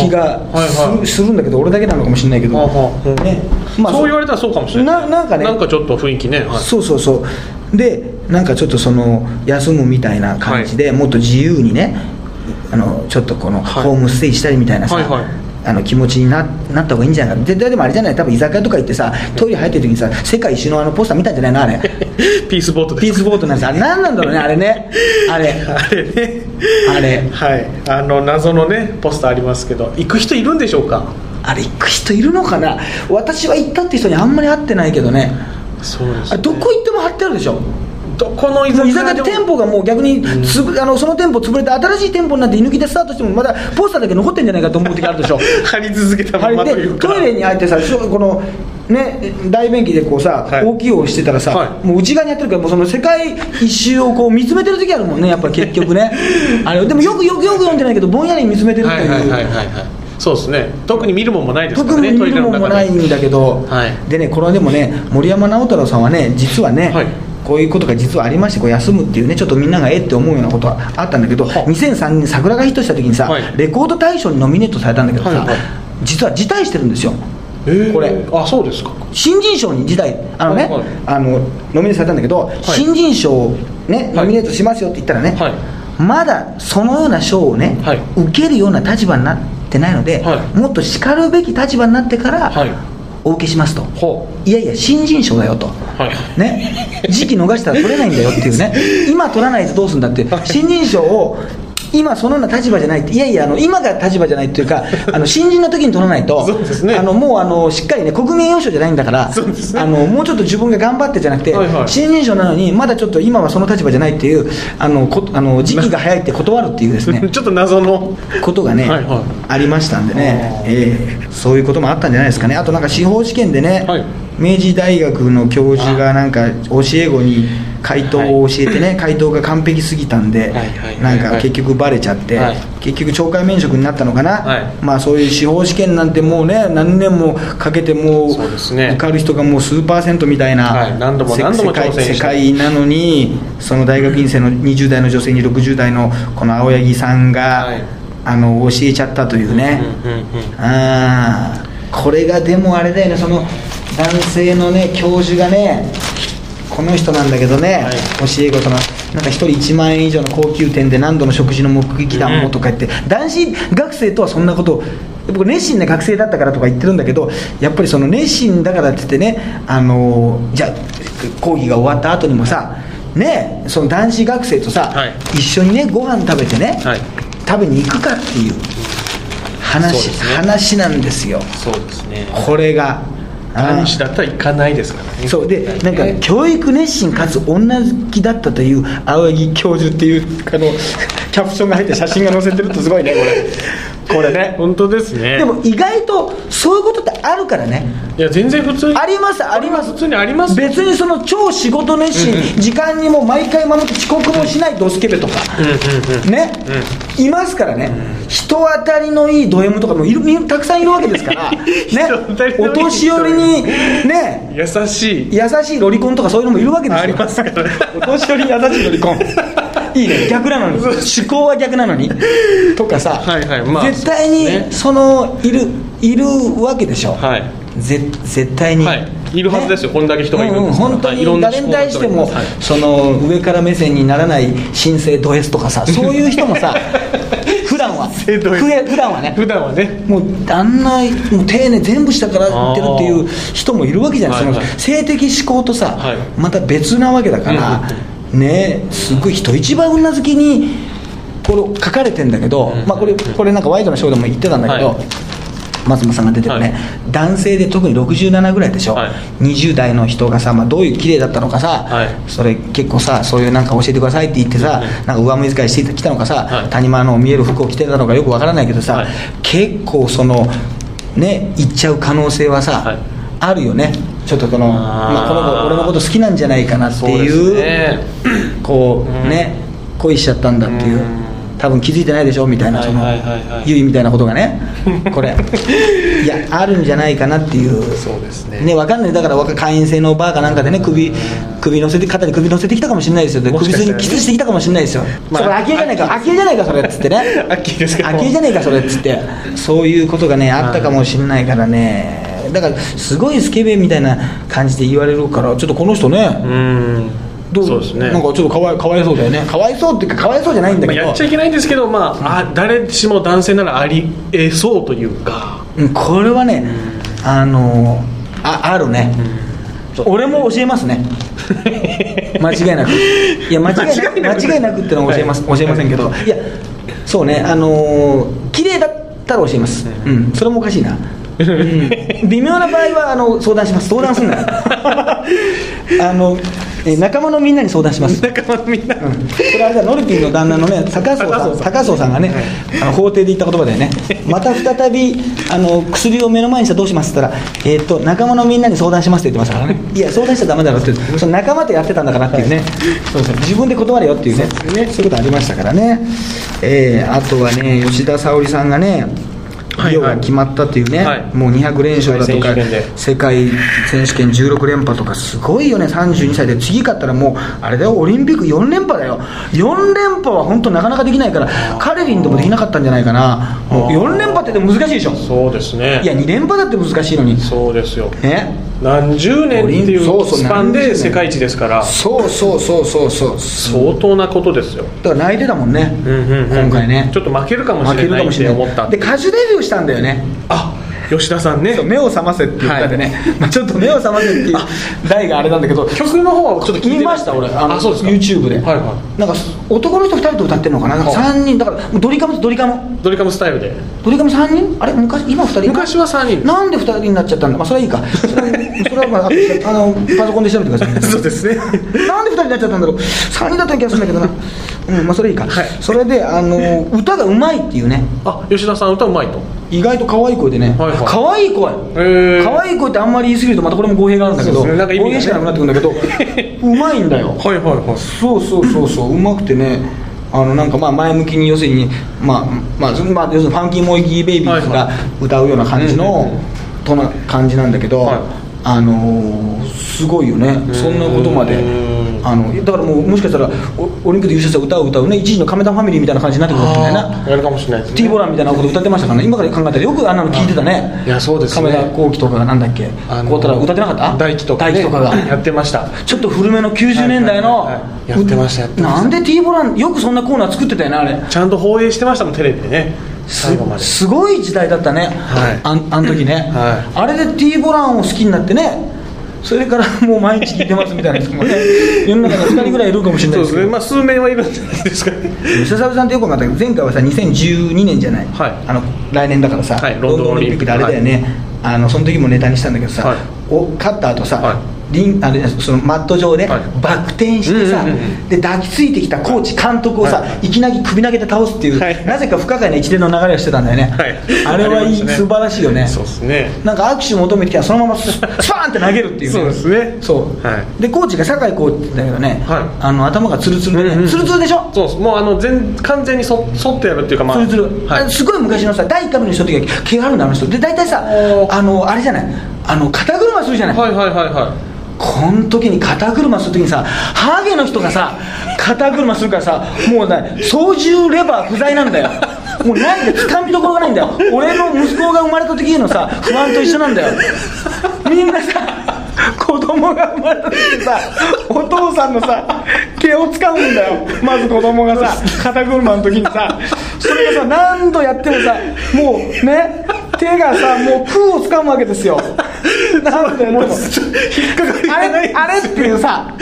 気がする,、はいはい。するんだけど俺だけなのかもしれないけど、はあそう言われたらそうかもしれない。ななんかね。なんかちょっと雰囲気ね、はい。そうそうそう。でなんかちょっとその休むみたいな感じで、もっと自由にねあのちょっとこのはい。ホームステイしたりみたいなさ、はいはいあの気持ちにななった方がいいんじゃない？かでででもあれじゃない？多分居酒屋とか行ってさトイレ入ってる時にさ世界一周のあのポスター見たんじゃない？のあれ。<laughs> ピースボートです。ピースボートなんです。あれ何なんだろうね？あれね。<laughs> あれ。あれね。あれ。はい。あの謎のねポスターありますけど行く人いるんでしょうか？あれ行く人いるのかな？私は行ったって人にあんまり会ってないけどね。そうです、あれどこ行っても貼ってあるでしょ？どこの居酒居酒屋で屋でも。店舗がもう逆につぶ、あのその店舗潰れて新しい店舗になって居抜きでスタートしてもまだポスターだけ残ってんじゃないかと思う時あるでしょ。<laughs> 貼り続けたままというか。トイレに入ってさこのね大便器でこうさ、はい。大きいをしてたらさ、はい。もう内側にやってるからもうその世界一周をこう見つめてる時あるもんねやっぱり結局ね。<laughs> あれでもよくよくよく読んでないけどぼんやり見つめてるという、はいはいはいはいはい。そうですね。特に見るもんもないですから特に見るもんもないんだけど、はい。でねこれはでもね森山直太朗さんはね実はね、はいこういうことが実はありましてこう休むっていうねちょっとみんながえって思うようなことはあったんだけど2003年に桜がヒットした時にさ、はい。レコード大賞にノミネートされたんだけどさ、はいはい。実は辞退してるんですよ。えーこれ。あそうですか。新人賞に辞退あのね、はいはい。あのノミネートされたんだけど、新人賞をねノミネートしますよって言ったらね、はい。まだそのような賞をね、はい。受けるような立場になってないので、はい。もっとしかるべき立場になってから、はいお受けしますと。ほいやいや新人賞だよと、はい。ね、時期逃したら取れないんだよっていうね。<laughs> 今取らないとどうするんだって。はい新人賞を今そのような立場じゃないっていやいやあの今が立場じゃないっていうか <laughs> あの新人の時に取らないとそうですね。あのもうあのしっかりね国民栄誉賞じゃないんだからそうですね。あのもうちょっと自分が頑張ってじゃなくて、はいはい。新人賞なのにまだちょっと今はその立場じゃないっていうあのこあの時期が早いって断るっていうですね <laughs> ちょっと謎の。ことがね、はいはい。ありましたんでね。ええそういうこともあったんじゃないですかね、あとなんか司法試験でね、はい。明治大学の教授がなんか教え子に回答を教えてね、回答が完璧すぎたんで、はいはいはいはい。なんか結局バレちゃって、はい。結局懲戒免職になったのかな、はい。まあそういう司法試験なんてもうね何年もかけてもう受かる人がもう数パーセントみたいな、はい。何度もせ何度も世界なのにその大学院生の20代の女性に60代のこの青柳さんが、はい。あの教えちゃったというね、うんうんうんああこれがでもあれだよね。その男性のね教授がねこの人なんだけどね、はい。教え子とのなんか一人1万円以上の高級店で何度の食事の目撃談もとか言って、男子学生とはそんなこと僕熱心な学生だったからとか言ってるんだけどやっぱりその熱心だからって言ってねあのじゃあ講義が終わった後にもさねその男子学生とさ、はい。一緒にねご飯食べてね、はい。食べに行くかっていう話,、ね。話なんですよ。そうですね。これが男子だったら行かないですからね。そう。でなんか教育熱心かつ女好きだったという青柳教授っていうあの <laughs> キャプションが入って写真が載せてるとすごいねこれ。これね。本当ですね。でも意外とそういうことってあるからね。いや全然普通に。ありますあります。普通にあります別にその超仕事熱心、時間にも毎回守って遅刻もしないドスケベとか、ね、いますからね、人当たりのいいド M とかもいるたくさんいるわけですから、<laughs> ね。お年寄りにね。優しい。優しいロリコンとかそういうのもいるわけですよ。ありますからね。お年寄りに優しいロリコン。いいね。逆なのに。思考は逆なのに。とかさ、はいはい。まあ絶対にね。そのいるいるわけでしょ、はい。ぜ絶対に、はい。いるはずですよ。こんだけ人がいるんですから。うんうん。本当はい。いろんなに誰に対しても、思考の人がいその上から目線にならない新生ド S とかさそういう人もさ <laughs> 普段は。<laughs> 普段はね。普段はね。もうあんなもう丁寧全部下から言ってるっていう人もいるわけじゃない。ですか、はい。はい性的思考とさ、はい。また別なわけだから、ねすごい人一倍女好きにこれ書かれてんだけど、まあ、これこれなんかワイドなショーでも言ってたんだけど、はい松本さんが出てるね、はい。男性で特に67ぐらいでしょ、はい。20代の人がさ、まあ、どういう綺麗だったのかさ、はい。それ結構さそういうなんか教えてくださいって言ってさ、なんか上目遣いしてきたのかさ、はい。谷間の見える服を着てたのかよくわからないけどさ、はい。結構そのね行っちゃう可能性はさ、はい。あるよね。ちょっとこのまあ、この子俺のこと好きなんじゃないかなっていうね。こう、うん。ね恋しちゃったんだっていう、うん多分気づいてないでしょみたいな、そのはいはいはい。はいゆいみたいなことがね。<laughs> これ。いやあるんじゃないかなっていう。そうですね。ね、わかんない。だから若会員制のバーかなんかでね首首乗せて肩に首乗せてきたかもしれないですよ。で首筋にキスしてきたかもしれないですよ、まあそれ秋江じゃないか。秋江じゃないかそれっつってね。<laughs> 秋江ですけど。秋江じゃないかそれっつって。そういうことがねあったかもしれないからね。だからすごいスケベみたいな感じで言われるからちょっとこの人ね、うんどそうですね。なんかちょっとかわいかわいそうだよね。かわいそうっていうかかわいそうじゃないんだまあけど、やっちゃいけないんですけどまああ誰しも男性ならありえそうというか。うんこれはね、あのああるね、俺も教えますね。<laughs> 間違いなく。いや間違いなく間違いなく。ってのは教えます、教えませんけど。いやそうね。あのー綺麗だったら教えます。うん。それもおかしいな。うん。微妙な場合はあの相談します。相談すんなよ。<laughs> あのえ仲間のみんなに相談します。仲間のみんな、これはじゃあノルピーの旦那のね高荘さん高荘さん。がね、あの法廷で言った言葉だよね。<laughs> また再びあの薬を目の前にしたらどうしますって言ったら、えーっと仲間のみんなに相談しますって言ってましたからね。いや相談しちゃダメだろって。その仲間とやってたんだからっていうね、そうそう。自分で断れよっていうね。そういうことありましたからね、えーあとはね吉田沙保里さんがねはいリオが決まったっていうね、はい。もう200連勝だとか世界選手権で。世界選手権16連覇とかすごいよね32歳で。次勝ったらもうあれだよオリンピック4連覇だよ。4連覇は本当なかなかできないからカレリンでもできなかったんじゃないかな。もう4連覇ってでも難しいでしょ。そうですね。いや2連覇だって難しいのに。そうですよ。ね何十年っていそうスパンで世界一ですから。そうそうそうそう。そう相当なことですよ、だから泣いてたもんね、うんうんうん。今回ね。ちょっと負けるかもしれないっるかもしてれない思ったで歌手デビューしたんだよね。あ吉田さんね。目を覚ませって言ったんでね、<laughs> まあ、ちょっと目を覚ませっていう題があれなんだけど曲の方はちょっと聞いました俺。あのあそうですか。YouTube で、はいはい。なんか男の人2人と歌ってるのかな？なんか3人だからドリカムドリカム。ドリカムスタイルで。ドリカム3人？あれ昔今2人？昔は3人。なんで2人になっちゃったんだまあそれはいいか。それはまああ <laughs> あのパソコンで調べてください。そうですね。なんで2人になっちゃったんだろう？3人だった気がするんだけどな。<laughs> うんまあ、それいいか、はい。それであの歌がうまいっていうね。あ吉田さん歌うまいと。意外と可愛い声でね、はいはい。可愛い声、へー。可愛い声ってあんまり言い過ぎるとまたこれも語弊があるんだけど、ね。語弊しかなくなってくるんだけど。<laughs> うまいんだよ。はいはいはい。そうそうそうそう。うまくてねあのなんかまあ前向きに要するに、まあまあ、ずまあ要するにファンキーモイギーベイビーズが歌うような感じの、とな感じなんだけど、はいあのーすごいよね。そんなことまで。うんあのだからもうもしかしたらおオリンピックで優勝した歌を歌うね。一時の亀田ファミリーみたいな感じになってくるかもしれないなやるかもしれないですね。T ボランみたいなこと歌ってましたからね。今から考えたらよくあんなの聞いてたね。いやそうですね。亀田光輝とかがなんだっけ？こうたら歌ってなかった？大輝とか、ね、とかが。やってました。ちょっと古めの90年代の、やってましたやってました。なんで T ボランよくそんなコーナー作ってたよねあれ。ちゃんと放映してましたもんテレビでね最後まで。すごい時代だったね、はい。あんあの時ね、はあれで T ボランを好きになってね。それからもう毎日聞いてますみたいな人もね。<laughs> 世の中に2人ぐらいいるかもしれないですけど。そうですね。まあ数名はいるんじゃないですか。ね吉田沙保里さんってよく分かったけど前回はさ2012年じゃない、はい。あの来年だからさ、はいロンドンオリンピックであれだよね、あのその時もネタにしたんだけどさ、はい。お勝った後さ、はいリンあれそのマット上ではい。バク転してさ、で抱きついてきたコーチ監督をさ、、はい。きなり首投げて倒すっていう、はい。なぜか不可解な一連の流れをしてたんだよね、はい。あれはいい、素晴らしいよね。そうですね。なんか握手求めてきたらそのままススパーンって投げるっていう、そうですね。そう、はい。でコーチが酒井コーチだけどね、はい。あの頭がツルツルでね、ツルツルでしょ？そうもうあの全完全にそ沿ってやるっていうかまあ。ツルツル、はい。すごい昔のさ第1回目の人の時は毛があるんだあの人。で大体さあのあれじゃない？あの肩車するじゃない、はいはいはいはいこの時に肩車する時にさハゲの人がさ肩車するからさもうね操縦レバー不在なんだよ。もうなんだよ掴みどころがないんだよ。俺の息子が生まれた時のさ不安と一緒なんだよ。みんなさ子供が生まれた時にさお父さんのさ毛を掴むんだよ。まず子供がさ肩車の時にさそれがさ何度やってもさもうね手がさもう空を掴むわけですよ。何度やっても引っかかりあれあれっていうさ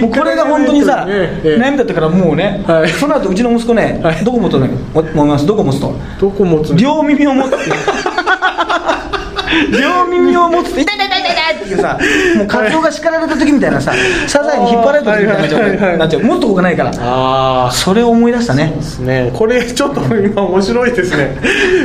もうこれが本当にさ、ええ悩みだったからもうね、はい。その後うちの息子ね、はい。どこ持つの思います。どこ持つと。どこ持つの両耳を持って両耳を持つって痛い痛い痛い痛いっていうさもうカツオが叱られた時みたいなさサザエに引っ張られた時みたいな状態になっちゃう。持つとこがないからああそれを思い出したねですね。これちょっと今面白いですね。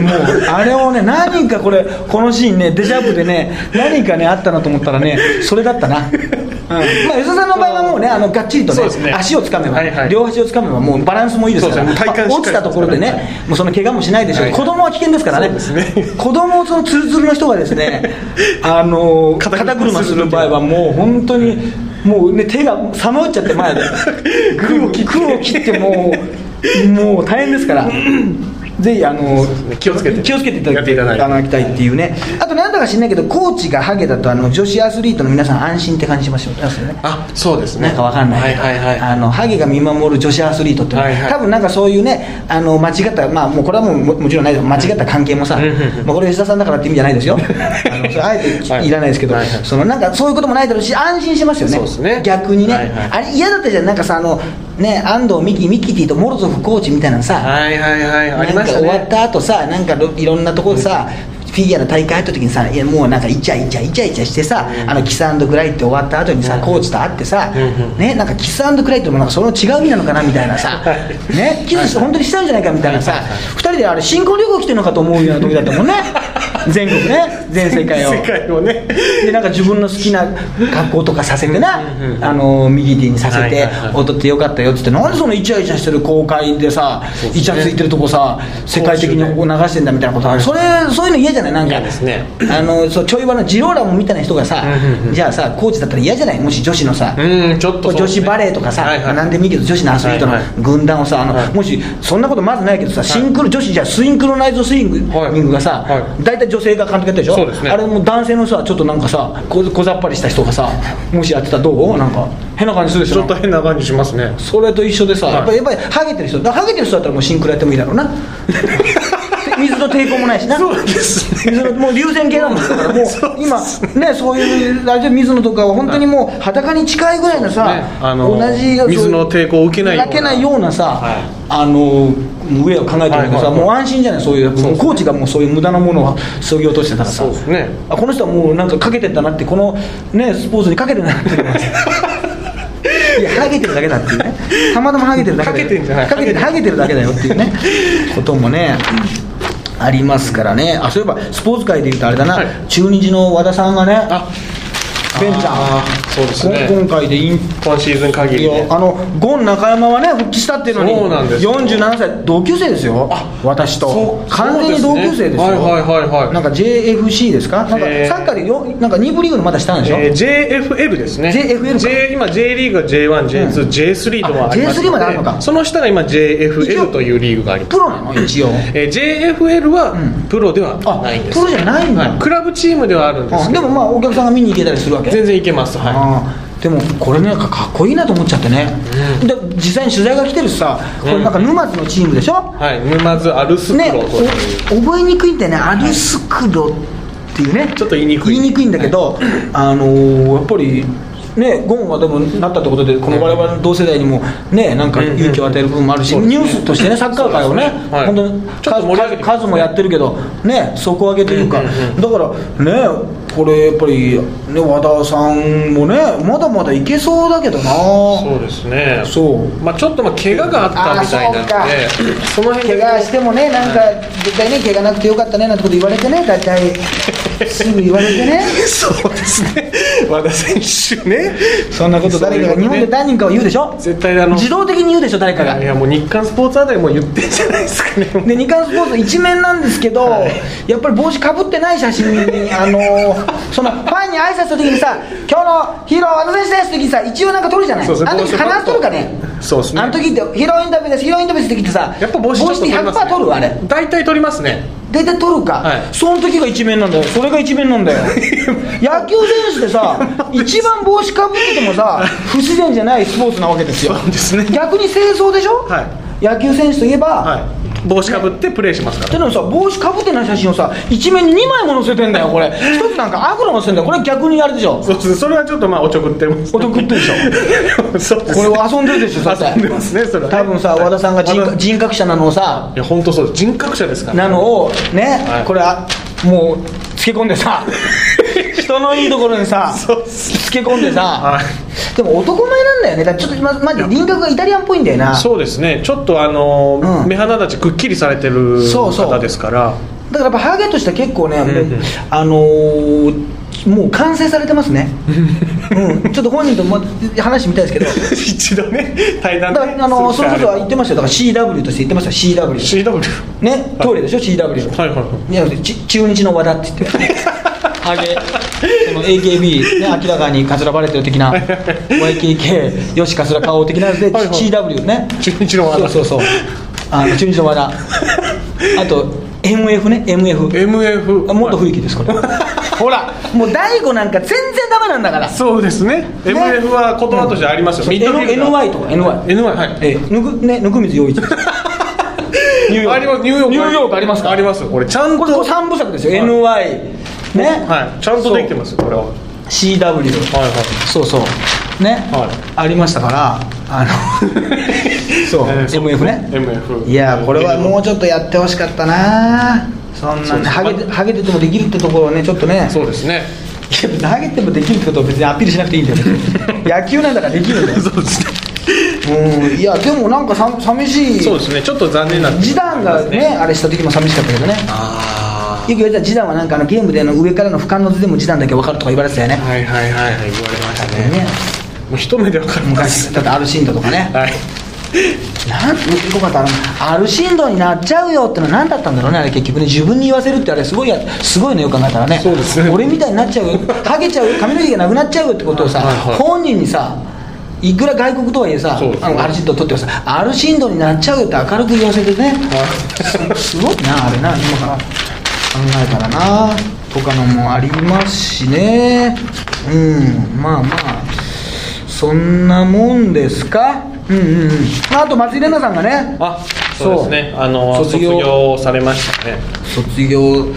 もうあれをね何かこれこのシーンねデジャブでね何かねあったなと思ったらねそれだったな、うん、まあ吉田さんの場合はもうねあのがっちりとねね。足をつかめば、はいはい。両足をつかめばもうバランスもいいですからね。体落ちたところでね、はい。もうその怪我もしないでしょう、はい。子供は危険ですからね。ね。子供そのツルツルの人がですね <laughs> あの肩肩車車する場合はもう本当にもうね手がさまよっちゃって前で <laughs> 空を切って。空を切ってもうもう大変ですから <laughs> ぜひあのね。気をつけて。気をつけていただきたいっていうね。あとなんだか知んないけどコーチがハゲだとあの女子アスリートの皆さん安心って感じしますよねあそうですね。なんかわかんない。はいはいはい。あのハゲが見守る女子アスリートって、はいはい。多分なんかそういうねあの間違ったまあもうこれはもうももちろんないです。間違った関係もさ、まあ、これ吉田さんだからって意味じゃないですよ。<laughs> あのそれあえてはい。いらないですけど、はいはい。そのなんかそういうこともないだろうし安心しますよね。そうですね。逆にね、はいはい。あれ嫌だったじゃん。なんかさあのね安藤美希ミキティとモロゾフコーチみたいなのさ、はいはいはいありましたなんか終わっねた後さなんかろいろんなところでさ、フィギュアの大会入った時にさいやもうなんかイチャイチャイチャイチャしてさ、うん。あのキスクライって終わった後にさ、コーチと会ってさ、うんうん。ねなんかキスクライってもなんかその違う意味なのかなみたいなさ、ねキスして本当にしたんじゃないかみたいなさ、二人であれ新婚旅行来てるのかと思うような時だったもんね。<laughs> 全国ね全世界を。世界をね。でなんか自分の好きな格好とかさせてな、あの右手にさせて踊ってよかったよっつってなんでそのイチャイチャしてる公開でさイチャついてるとこさ世界的にここ流してんだみたいなことある。それそういうの嫌じゃない？なんか嫌ですね。あのそうちょいバのジローラモみたいな人がさじゃあさコーチだったら嫌じゃない？もし女子のさうんちょっと。女子バレーとかさ、は何でもいいけど女子のアスリートの軍団をさあの、はい。もしそんなことまずないけどさシンクロ女子じゃあスインクロナイズスイングがさはい。大体女性が監督やってるでしょ？そうですね。あれも男性のさちょっとなんかさこ小ざっぱりした人がさもしやってたらどう？なんか変な感じするでしょ？ちょっと変な感じしますね。それと一緒でさ、はい。やっぱりやっぱりハゲてる人だハゲてる人だったらもうシンクロやってもいいだろうな。<laughs> 水の抵抗もないしな。そうです水のもう流線形なんですからもう今ねそういうあれで水野とかは本当にもう裸に近いぐらいのさ、ねあの同じ水の抵抗を受けないような。受けないようなさ、はい。あの上を考えてるけどさ、はいはいはい。もう安心じゃないそういうもうコーチがもうそういう無駄なものをそぎ落としてたらさ。ね。あこの人はもうなんかかけてんだなってこのねスポーツにかけてんだなって思 <laughs> いやハゲてるだけだっていうね。たまたまハゲてるだけだよ。ハゲてんじゃない。ハゲてハゲてるだけだよっていうね。こともねありますからね。あそういえばスポーツ界でいうとあれだな、はい。中日の和田さんがねあベンちゃんそうですね。こ今回で引今シーズン限りであのゴン中山はね復帰したっていうのにそうなんですよ。47歳同級生ですよ。私と。完全に同級生ですよ。はいはいはいはい。なんか JFC ですか？なんかサッカーでよなんか2部リーグのまだしたんでしょ、えー JFL ですね。JFL か。J 今 J リーグが J1、J2、うん。J3 ともあります J3 まであるのか。その下が今 JFL というリーグがあります。プロなの？一応。えー JFL はうん。プロではないんです、あプロじゃないんだ。はい。クラブチームではあるんですでもまあお客さんが見に行けたりするわけ？全然いけます。はあーでもこれねなんかかっこいいなと思っちゃってね、で実際に取材が来てるしさこれなんか沼津のチームでしょ、い、はい、沼津アルスクロね覚えにくいんだよね。アルスクロっていうね。ちょっと言いにくい。言いにくいんだけど、あのーやっぱりねゴンはでもなったってことでこの我々の同世代にもねなんか勇気を与える部分もあるし、ニュースとしてねサッカー界をね本当に数数もやってるけどね底上げというか、だからねこれやっぱり、ね、和田さんもねまだまだいけそうだけどな。そうですね。そう。まあ、ちょっとまあ怪我があったみたいなのであその辺怪我してもねなんか絶対ね怪我なくてよかったねなんてこと言われてね大体すぐ言われてね。<laughs> そうですね。和田選手ね。そんなこと誰かが日本で何人かは言うでしょ？絶対あの自動的に言うでしょ誰かが。いやもう日刊スポーツあたりも言ってんじゃないですかね <laughs> で日刊スポーツ一面なんですけど、はい。やっぱり帽子かぶってない写真にあのー <laughs> そのファンに挨拶する時にさ「今日のヒーロー和田選手です」って時にさ一応なんか撮るじゃない？そうそうあの時帽子を必ず撮るかね？そうですね。あの時ってヒーローインタビューですヒーローインタビューですって時ってさやっぱ帽子ちょっとって取ります、100%撮る？あれ。大体取りますね大体撮るか、はい。その時が一面なんだよ。それが一面なんだよ。<laughs> 野球選手でさ <laughs> 一番帽子かぶっててもさ不自然じゃないスポーツなわけですよ。ね。逆に清掃でしょ、はい。野球選手といえば、はい帽子かぶってプレーしますから。でもさ帽子かぶってない写真をさ一面に2枚も載せてんだよこれ。一つなんかアフロ載せてんだよ。これ逆にあれでしょ。そうですそれはちょっとまあおちょくってます。おちょくってるでしょ。<laughs> そうです。これを遊んでるでしょだって遊んでますねそれは。ね多分さ和田さんが人人格者なのをさいや本当そう人格者ですから。なのをね、はい。これはもうつけ込んでさ <laughs> 人のいいところにさ <laughs> つけ込んでさ、はでも男前なんだよね。だちょっとままず輪郭がイタリアンっぽいんだよな。そうですね。ちょっとあのーうん。目鼻立ちくっきりされてる方ですから。だからやっぱハゲとしては結構ね、んうんあのーもう完成されてますね、<laughs> うん、ちょっと本人とも話みたいですけど。一度ね対談ねだからあのそれこそは言ってましたよ。だから CW として言ってました。CW CW ねトイレでしょ？CW はい。はい。はい。いやち中日の和田って言って <laughs> ハゲ。その AKB ね明らかにかつらばれてる的な YKK よしかつら顔的なやつで CW ね。中日の和田そうそうそう。あの中日の和田あと MF ね MF MF あもっと古い気ですこれ。<laughs> ほら。もう大悟なんか全然ダメなんだから。そうですね。MF は言葉としてありますよ、う。んミッドフィルダー NY とか NY NY はい。えーぬくねぬくみず陽一 <laughs> ニューヨーク。ありますニューヨークありますか？ありますこれ。ちゃんと。これこれ三部作ですよ、はい。NY ね。はい。ちゃんとできてますこれは。CW はいはい。そうそう。ね、はい。ありましたからあの <laughs> そう、MF ね。MF いやこれはもうちょっとやってほしかったな。そんなねハゲてハゲててもできるってところをねちょっとね。そうですね。いやてもできるってことを別にアピールしなくていいんだよ。<laughs> 野球なんだからできるんだよ。そうですね。うん。いやでもなんかさ寂しい。そうですね。ちょっと残念な示談がねあれした時も寂しかったけどね。あよく言われた示談はなんかあのゲームであの上からの俯瞰の図でも示談だけ分かるとか言われてたよね。あはいはいはいはい。言われましたね。ね。もう一目でわかります昔だってアルシンドとかね。はい。なんてよかったあのアルシンドになっちゃうよってのは何だったんだろうねあれ結局ね。自分に言わせるってあれすごいやすごいねよく考えたらね。そうです。ね俺みたいになっちゃう。よハゲちゃうよ。髪の毛がなくなっちゃうよってことをさ、はいはい。本人にさいくら外国とはいえさ、あのアルシンド取ってもさアルシンドになっちゃうよって明るく言わせてね。すすごいなあれな今から。考えたらなとかのもありますしね。うんまあまあそんなもんですか？うんうんうん。まああと松井玲奈さんがね。あそうですね。あの卒業。卒業されましたね。卒業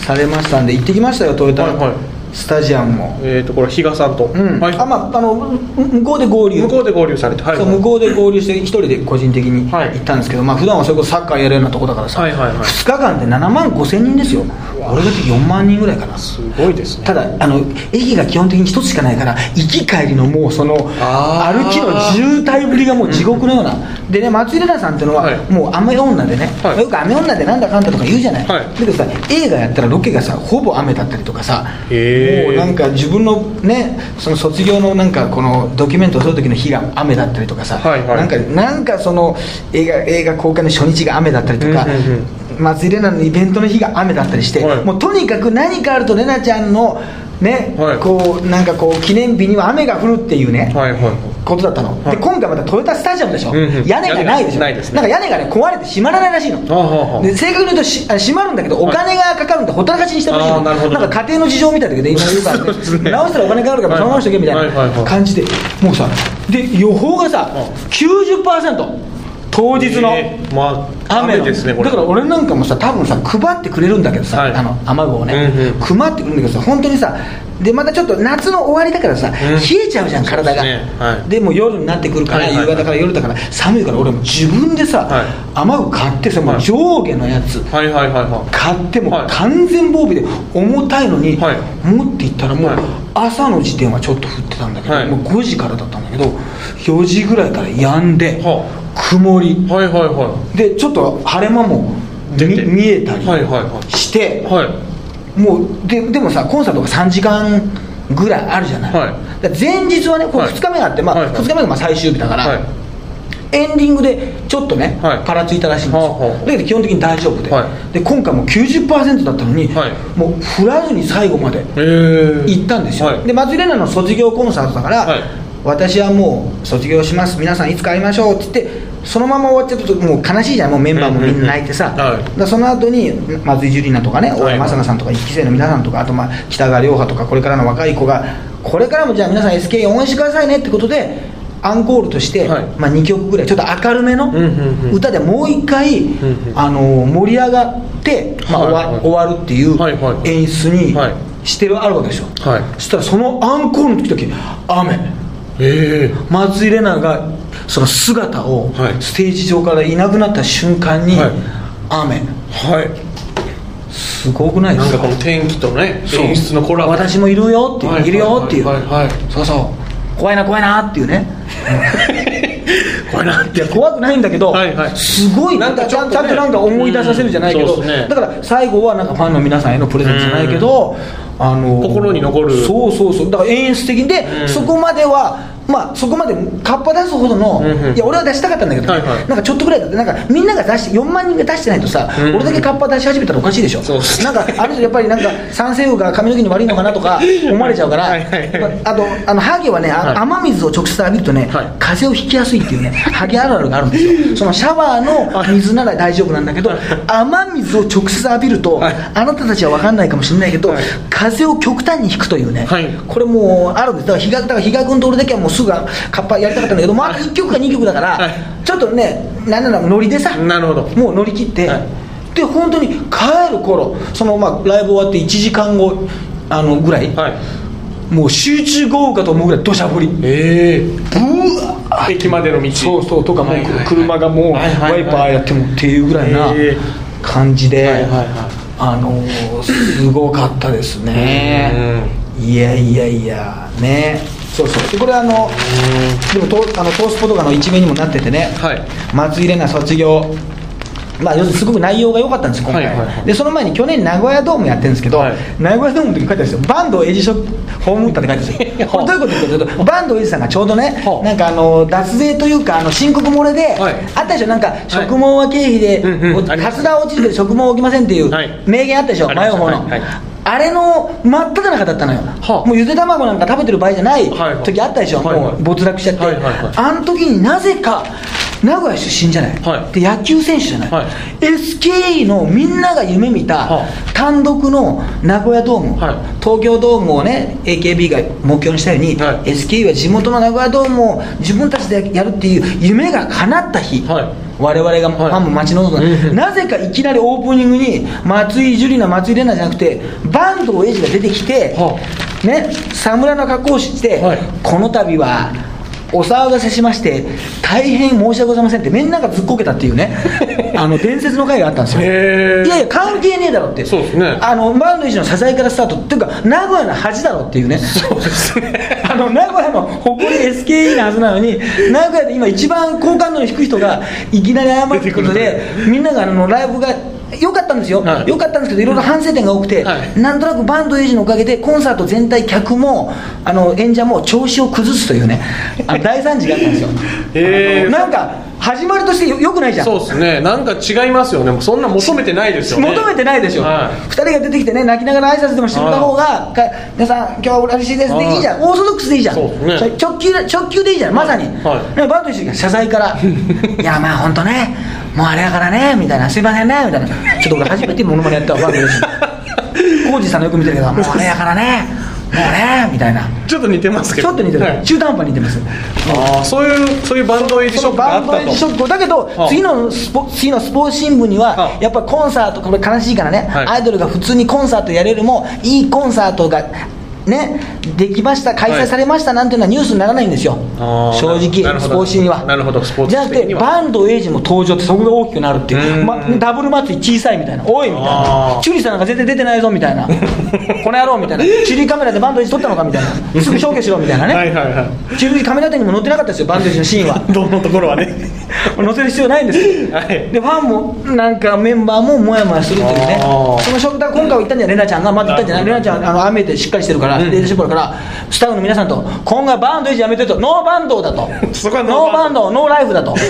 されましたんで行ってきましたよトヨタはいはいスタジアムも。えっ、とこれ比嘉さんと、うん、はい、あまああの向こうで合流。向こうで合流されてはい。そう向こうで合流して一人で個人的にはい。行ったんですけど、まあ普段はそれこそサッカーやるようなとこだからさ、はいはいはい。2日間で7万5千人ですよ。俺だけ4万人ぐらいかな。すごいですね。ただあの駅が基本的に一つしかないから行き帰りのもうその歩きの渋滞ぶりがもう地獄のような、でね松井玲奈さんっていうのは、はい。もう雨女でね、はい。よく雨女でなんだかんだとか言うじゃない、はい。だけどさ映画やったらロケがさほぼ雨だったりとかさへーもうなんか自分のねその卒業のなんかこのドキュメントを撮る時の日が雨だったりとかさ、はいはい。なんかなんかその映画映画公開の初日が雨だったりとか、うんうんうん松井玲奈のイベントの日が雨だったりして、はい。もうとにかく何かあると玲奈ちゃんのね、はい。こうなんかこう記念日には雨が降るっていうね、はいはいはい。ことだったの、はい。で今回またトヨタスタジアムでしょ、うんうん屋根がないでしょ？なね。なんか屋根がね壊れて閉まらないらしいの。あはで正確に言うとしあ閉まるんだけどお金がかかるんでほったらかしにしてほしいの。なるほど。んか家庭の事情みたいだけど今言 <laughs> うからね。ね直したらお金かかるからそのままにしとけみたいない感じで。もうさで予報がさ90%当日のえーまあ雨の。雨ですねこれ。だから俺なんかもさ多分さ配ってくれるんだけどさ、はい。あの雨具をね、うんうん。配ってくるんだけどさ本当にさでまたちょっと夏の終わりだからさ、ん。冷えちゃうじゃん体がですね。はい。でもう夜になってくるから、はいはいはい。夕方から夜だから寒いから俺も自分でさ、はい。雨具買ってさもう上下のやつ、はいはいはいは買ってもはい。完全防備で重たいのに、はい。持っていったらもうはい。朝の時点はちょっと降ってたんだけど、はい。もう5時からだったんだけど4時ぐらいから止んで、は曇り。いはいはい。はでちょっと晴れ間も見見えたりはいはいはして、いはい。もうででもさコンサートが3時間ぐらいあるじゃない、はい。前日はねこれはい。2日目があって、まあはいはい。2日目がまあ最終日だから、はい。エンディングでちょっとね、はい。パラついたらしいんですよ、はあはあだけど基本的に大丈夫で,、はい。で今回もう90%だったのに、はい。もう振らずに最後までえー、行ったんですよ、はい。で松井玲奈の卒業コンサートだから、はい。私はもう卒業します。皆さんいつか会いましょうって言ってそのまま終わっちゃうともう悲しいじゃん。もうメンバーもみんな泣いてさ、だその後に松井樹里奈とかねはい。大山正奈さんとか一期生の皆さんとかあとまあ北川涼波とかこれからの若い子がこれからもじゃあ皆さん SK 応援してくださいねってことでアンコールとして、はい。まあ、2曲ぐらいちょっと明るめの歌でもう一回、あの盛り上がって、まあ終わ終わるっていう演出にはい。してるあるわけですよ、はい。そしたらそのアンコールの時だけ雨。えー、松井玲奈がその姿をはい。ステージ上からいなくなった瞬間にはい。雨。はい。すごくないですか？なんかこの天気とね演出のコラボ。私もいるよっていう、はいいるよっていう、はい。はいはいそうそう。怖いな怖いなっていうね。<laughs> これなんいや怖くないんだけど、はいはい。すごいなんかちゃんとなんか思い出させるじゃないけど、ね。だから最後はなんかファンの皆さんへのプレゼントじゃないけど、あの心に残る。そうそうそう。だから演出的で、うん。そこまではまあそこまでカッパ出すほどの、うんうん。いや俺は出したかったんだけど、ね。はいはい。なんかちょっとぐらいだってなんかみんなが出して4万人が出してないとさ、うん。俺だけカッパ出し始めたらおかしいでしょ。そうなんかある人やっぱりなんか酸性雨が髪の毛に悪いのかなとか思われちゃうからはいああとあのハゲはね、あはい。雨水を直接浴びるとね、はい。風邪をひきやすいっていうねハゲあるあるがあるんですよ。<laughs> そのシャワーの水なら大丈夫なんだけど雨水を直接浴びると、はい。あなたたちは分かんないかもしれないけど、はい。風を極端に引くというね、はい。これもうあるんです。だから比嘉君と俺だけはもうすぐカッパやりたかったんだけど、まあ、あと1曲か2曲だから、はい。ちょっとねなんならノリでさなるほど。もう乗り切って、はい。で本当に帰る頃そのまあライブ終わって1時間後あのぐらい、はい。もう集中豪華と思うぐらい土砂降り。ええブワー駅までの道。そうそうとかもう車がもうワイパーやってもっていうぐらいな感じで、はいはいはい。あのーすごかったですね。いやいやいやねそうそう。でこれあのでもトあのトースポとかの一面にもなっててね、はい。松井玲奈卒業まあ、要するにすごく内容が良かったんです今回、はいはいはい。でその前に去年名古屋ドームやってるんですけど、はい。名古屋ドームの時書いてあるんですよ。バンドエイジショップホーム打ったって書いてあるんですよ。これどういうことかというとバンドエイジさんがちょうどねはあなんかあの脱税というかあの申告漏れで、はい。あったでしょ？なんか職務は経費で、うんうん。おあります。カツラ落ちるけど職務は起きませんっていうはい。名言あったでしょ、ありました。前の。方の、あれの真っ只中だったのよ、はあ。もうゆで卵なんか食べてる場合じゃない。時あったでしょ、はいはい。もう没落しちゃって、はいはいはい。あの時になぜか名古屋出身じゃない、はい。で野球選手じゃない、はい。SKE のみんなが夢見たは単独の名古屋ドーム、はい。東京ドームをね AKB が目標にしたように、はい。SKE は地元の名古屋ドームを自分たちでやるっていう夢が叶った日、はい。我々がファンも待ち望んだ、うん。なぜかいきなりオープニングに松井樹里奈松井玲奈じゃなくて坂東栄治が出てきて、はね侍の格好をして、はい。この度はお騒がせしまして大変申し訳ございませんってみんながずっこけたっていうね <laughs> あの伝説の回があったんですよ。いやいや関係ねえだろって。そうですね。あのバンドイチの謝罪からスタートっていうか名古屋の恥だろっていうね。そうですね。<laughs> あの名古屋の誇り SKE なはずなのに名古屋で今一番好感度の低い人がいきなり謝るってことでみんながあのライブが良かったんですよ、はい。良かったんですけどいろいろ反省点が多くて、はい。なんとなくバンドエイジのおかげでコンサート全体客もあの演者も調子を崩すというねあの大惨事があったんですよ。へー。なんか始まりとしてよよくないじゃん。そうですね。なんか違いますよね。そんな求めてないですよね。求めてないでしょ、は2人が出てきてね泣きながら挨拶でもしてくれた方がか皆さん今日は嬉しいです。ではい。いいじゃん。オーソドックスでいいじゃん。そうですね。直球で直球でいいじゃん。まさに、はい。ねバンド一緒に謝罪から。<laughs> いやまあ本当ね。もうあれだからね。みたいな。すいませんね。みたいな。ちょっと俺初めてモノマネやったわ。バンド一緒に。<laughs> 浩二さんのよく見てるけどもうあれやからねねみたいな。ちょっと似てますけど。ちょっと似てる、はい。中途半端に似てます。ああそういうそういうバンドエイジショックがあったバンドエイジショとックだけどあ次のスポ次のスポーツ新聞にはあやっぱコンサートこれ悲しいからね、はい。アイドルが普通にコンサートやれるもいいコンサートがねできました開催されましたなんていうのはニュースにならないんですよ、正直スポーツ紙には。なるほどスポーツじゃなくてバンドエイジも登場ってそこが大きくなるっていうう、ん。ま、ダブル祭り小さいみたいな。おいみたいあなー。チュリさんなんか全然出てないぞみたいな。<laughs> この野郎みたいな。チュリカメラでバンドエイジ撮ったのかみたいな。すぐ消去しろみたいなね。<laughs> はいはいはチュリカメラ店にも載ってなかったですよバンドエイジのシーンは。いどのところはね。<laughs> 載せる必要ないんです。よ、はい。でファンもなんかメンバーももやもやするというね。そのショックだから今回は言ったんじゃんレナちゃんが。まず言ったんじゃない。レナちゃんあの雨でしっかりしてるから、うん。レーダーシップだからスタッフの皆さんと今後はバンドエイジやめてと。ノーバンドだと。<laughs> そこはノーバンド。ノーライフだと。<laughs>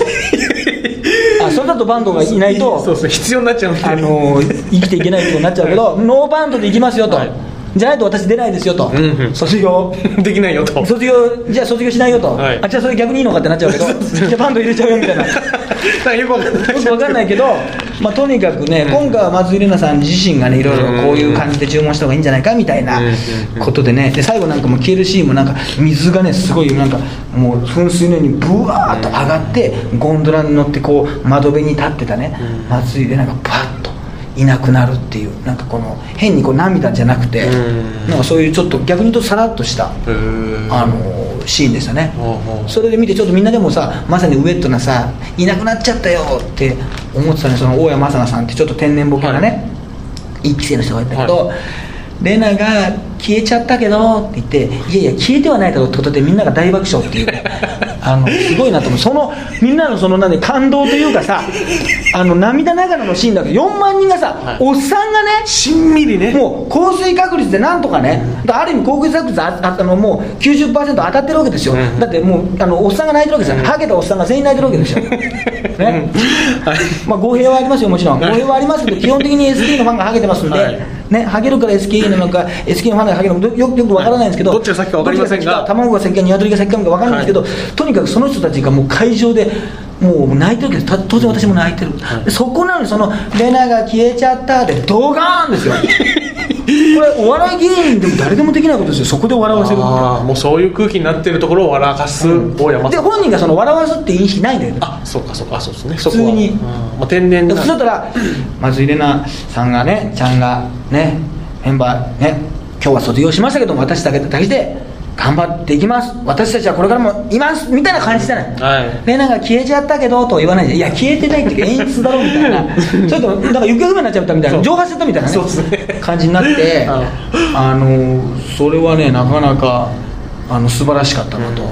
あそれだとバンドがいないとそうですね必要になっちゃうんであの生きていけないことになっちゃうけどノーバンドで行きますよと、はいじゃないと私出ないですよと、うんうん。卒業。できないよと。卒業じゃあ卒業しないよと、はい。あじゃあそれ逆にいいのかってなっちゃうけど。<laughs> じゃあバンド入れちゃうよみたいな。よくわかんないけど、まあ、とにかくね、今回は松井玲奈さん自身がねいろいろこういう感じで注文した方がいいんじゃないかみたいなことでね。で最後なんかもう消えるシーンもなんか水がねすごいなんかもう噴水のようにブワーッと上がってゴンドラに乗ってこう窓辺に立ってたね。松井玲奈がパッといなくなるっていうなんかこの変にこう涙じゃなくてうん。なんかそういうちょっと逆に言うとさらっとしたあのシーンでしたね。それで見てちょっとみんなでもさまさにウェットなさいなくなっちゃったよって思ってたねその大谷正奈さんってちょっと天然ボケなね、一期生の人がいたけど、レナが消えちゃったけどって言っていやいや消えてはないだろうってことでみんなが大爆笑っていう。<laughs> あのすごいなと思う。そのみんなのその何感動というかさあの涙ながらのシーンだけど4万人がさ、はい。おっさんがねしんみりね。もう降水確率でなんとかね、ある意味降水確率あああのもう90%当たってるわけですよ、うん。だってもうあのおっさんが泣いてるわけですよ、ハゲたおっさんが全員泣いてるわけですよ、<laughs> ね。はい。まあ、語弊はありますよ、もちろん、語弊はありますけど、基本的に SK のファンがハゲてますんで、はい。ね、ハゲるから SK なのか、SK のファンがハゲるのか、よよくわからないんですけど、どっちが先かわかりませんが。卵が先か、鶏が先かもわからないんですけど、とにかくその人たちがもう会場で、もう泣いてるけど、た当然私も泣いてる、でそこなのに、そのレナが消えちゃったで、ドガーンですよ。<laughs> これお笑い芸人でも誰でもできないことですよ。そこで笑わせるああもうそういう空気になってるところを笑かす大山でさん本人がその笑わすっていう意識ないんだよね。あそうかそうか。あそうですね。普通に。まあ、天然な。で普通だったら松井玲奈さんがねちゃんがねメンバーね今日は卒業しましたけども私だけだけで頑張っていきます。私たちはこれからもいますみたいな感じじゃない。はい。玲奈が消えちゃったけどとは言わない。でいや消えてないっていうか演出だろみたいな。<laughs> ちょっとなんか行方不明になっちゃったみたいな。蒸発しちゃったみたいなそうですね。感じになってあ <laughs> あのそれはねなかなかあの素晴らしかったなと、あの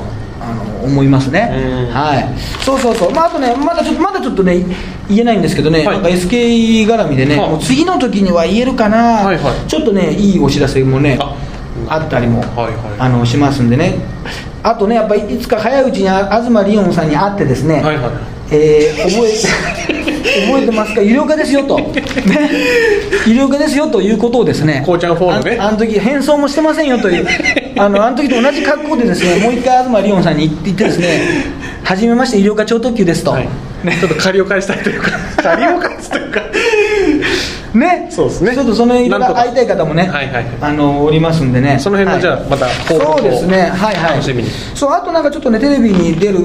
思いますね、うん。はい。そうそうそう。まああとねまだちょっとまだちょっとね言えないんですけどね、はい。なんか SK 絡みでね、はあ。もう次の時には言えるかな、はいはい。ちょっとねいいお知らせもねあ。あったりも、はいはい。あのしますんでね。あとねやっぱりいつか早いうちにあ東リオンさんに会ってですね、はいはい。えー覚え覚えてますか？医療科ですよと、<laughs> ね、医療科ですよということをですね。こうちゃんフォーのね。ああの時変装もしてませんよというあのあの時と同じ格好でですね <laughs> もう一回東リオンさんに言ってですね初めまして医療科超特急ですと、はい。ちょっと借りを返したいというか。借りを返すというか。ね。そうですね。ちょっとその医療なんとか。科会いたい方もね、はいはいはい。あのおりますんでね。その辺のじゃあまた報告をそうですね。はいはい。楽しみに。そうあとなんかちょっとねテレビに出る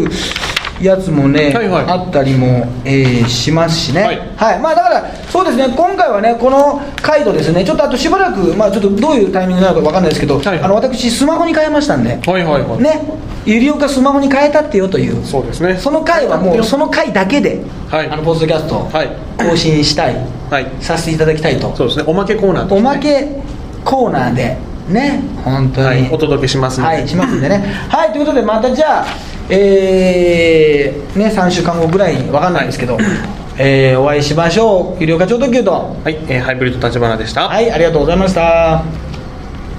やつもね、はいはい。あったりも、えーしますしね、はい。まあ、だから、そうですね、今回はね、この回とですね、ちょっとあとしばらく、まあ、ちょっとどういうタイミングなのか分かんないですけど、はいあの私、スマホに変えましたんで、はいはいはい。ね、ゆりおかスマホに変えたってよという、そうですね。その回はもう、その回だけで、はい。あのポッドキャスト、はい。更新したい、はい。させていただきたいと、そうですね。おまけコーナーとおまけコーナーで、ね、本当に、はい。お届けしますので。はい、しますんでね。はい、ということで、またじゃあ、えー、ね、3週間後ぐらいに、分かんないですけど、<laughs> えーお会いしましょう。医療課長特急と。はい、えーハイブリッド立花でしたはい、ありがとうございました。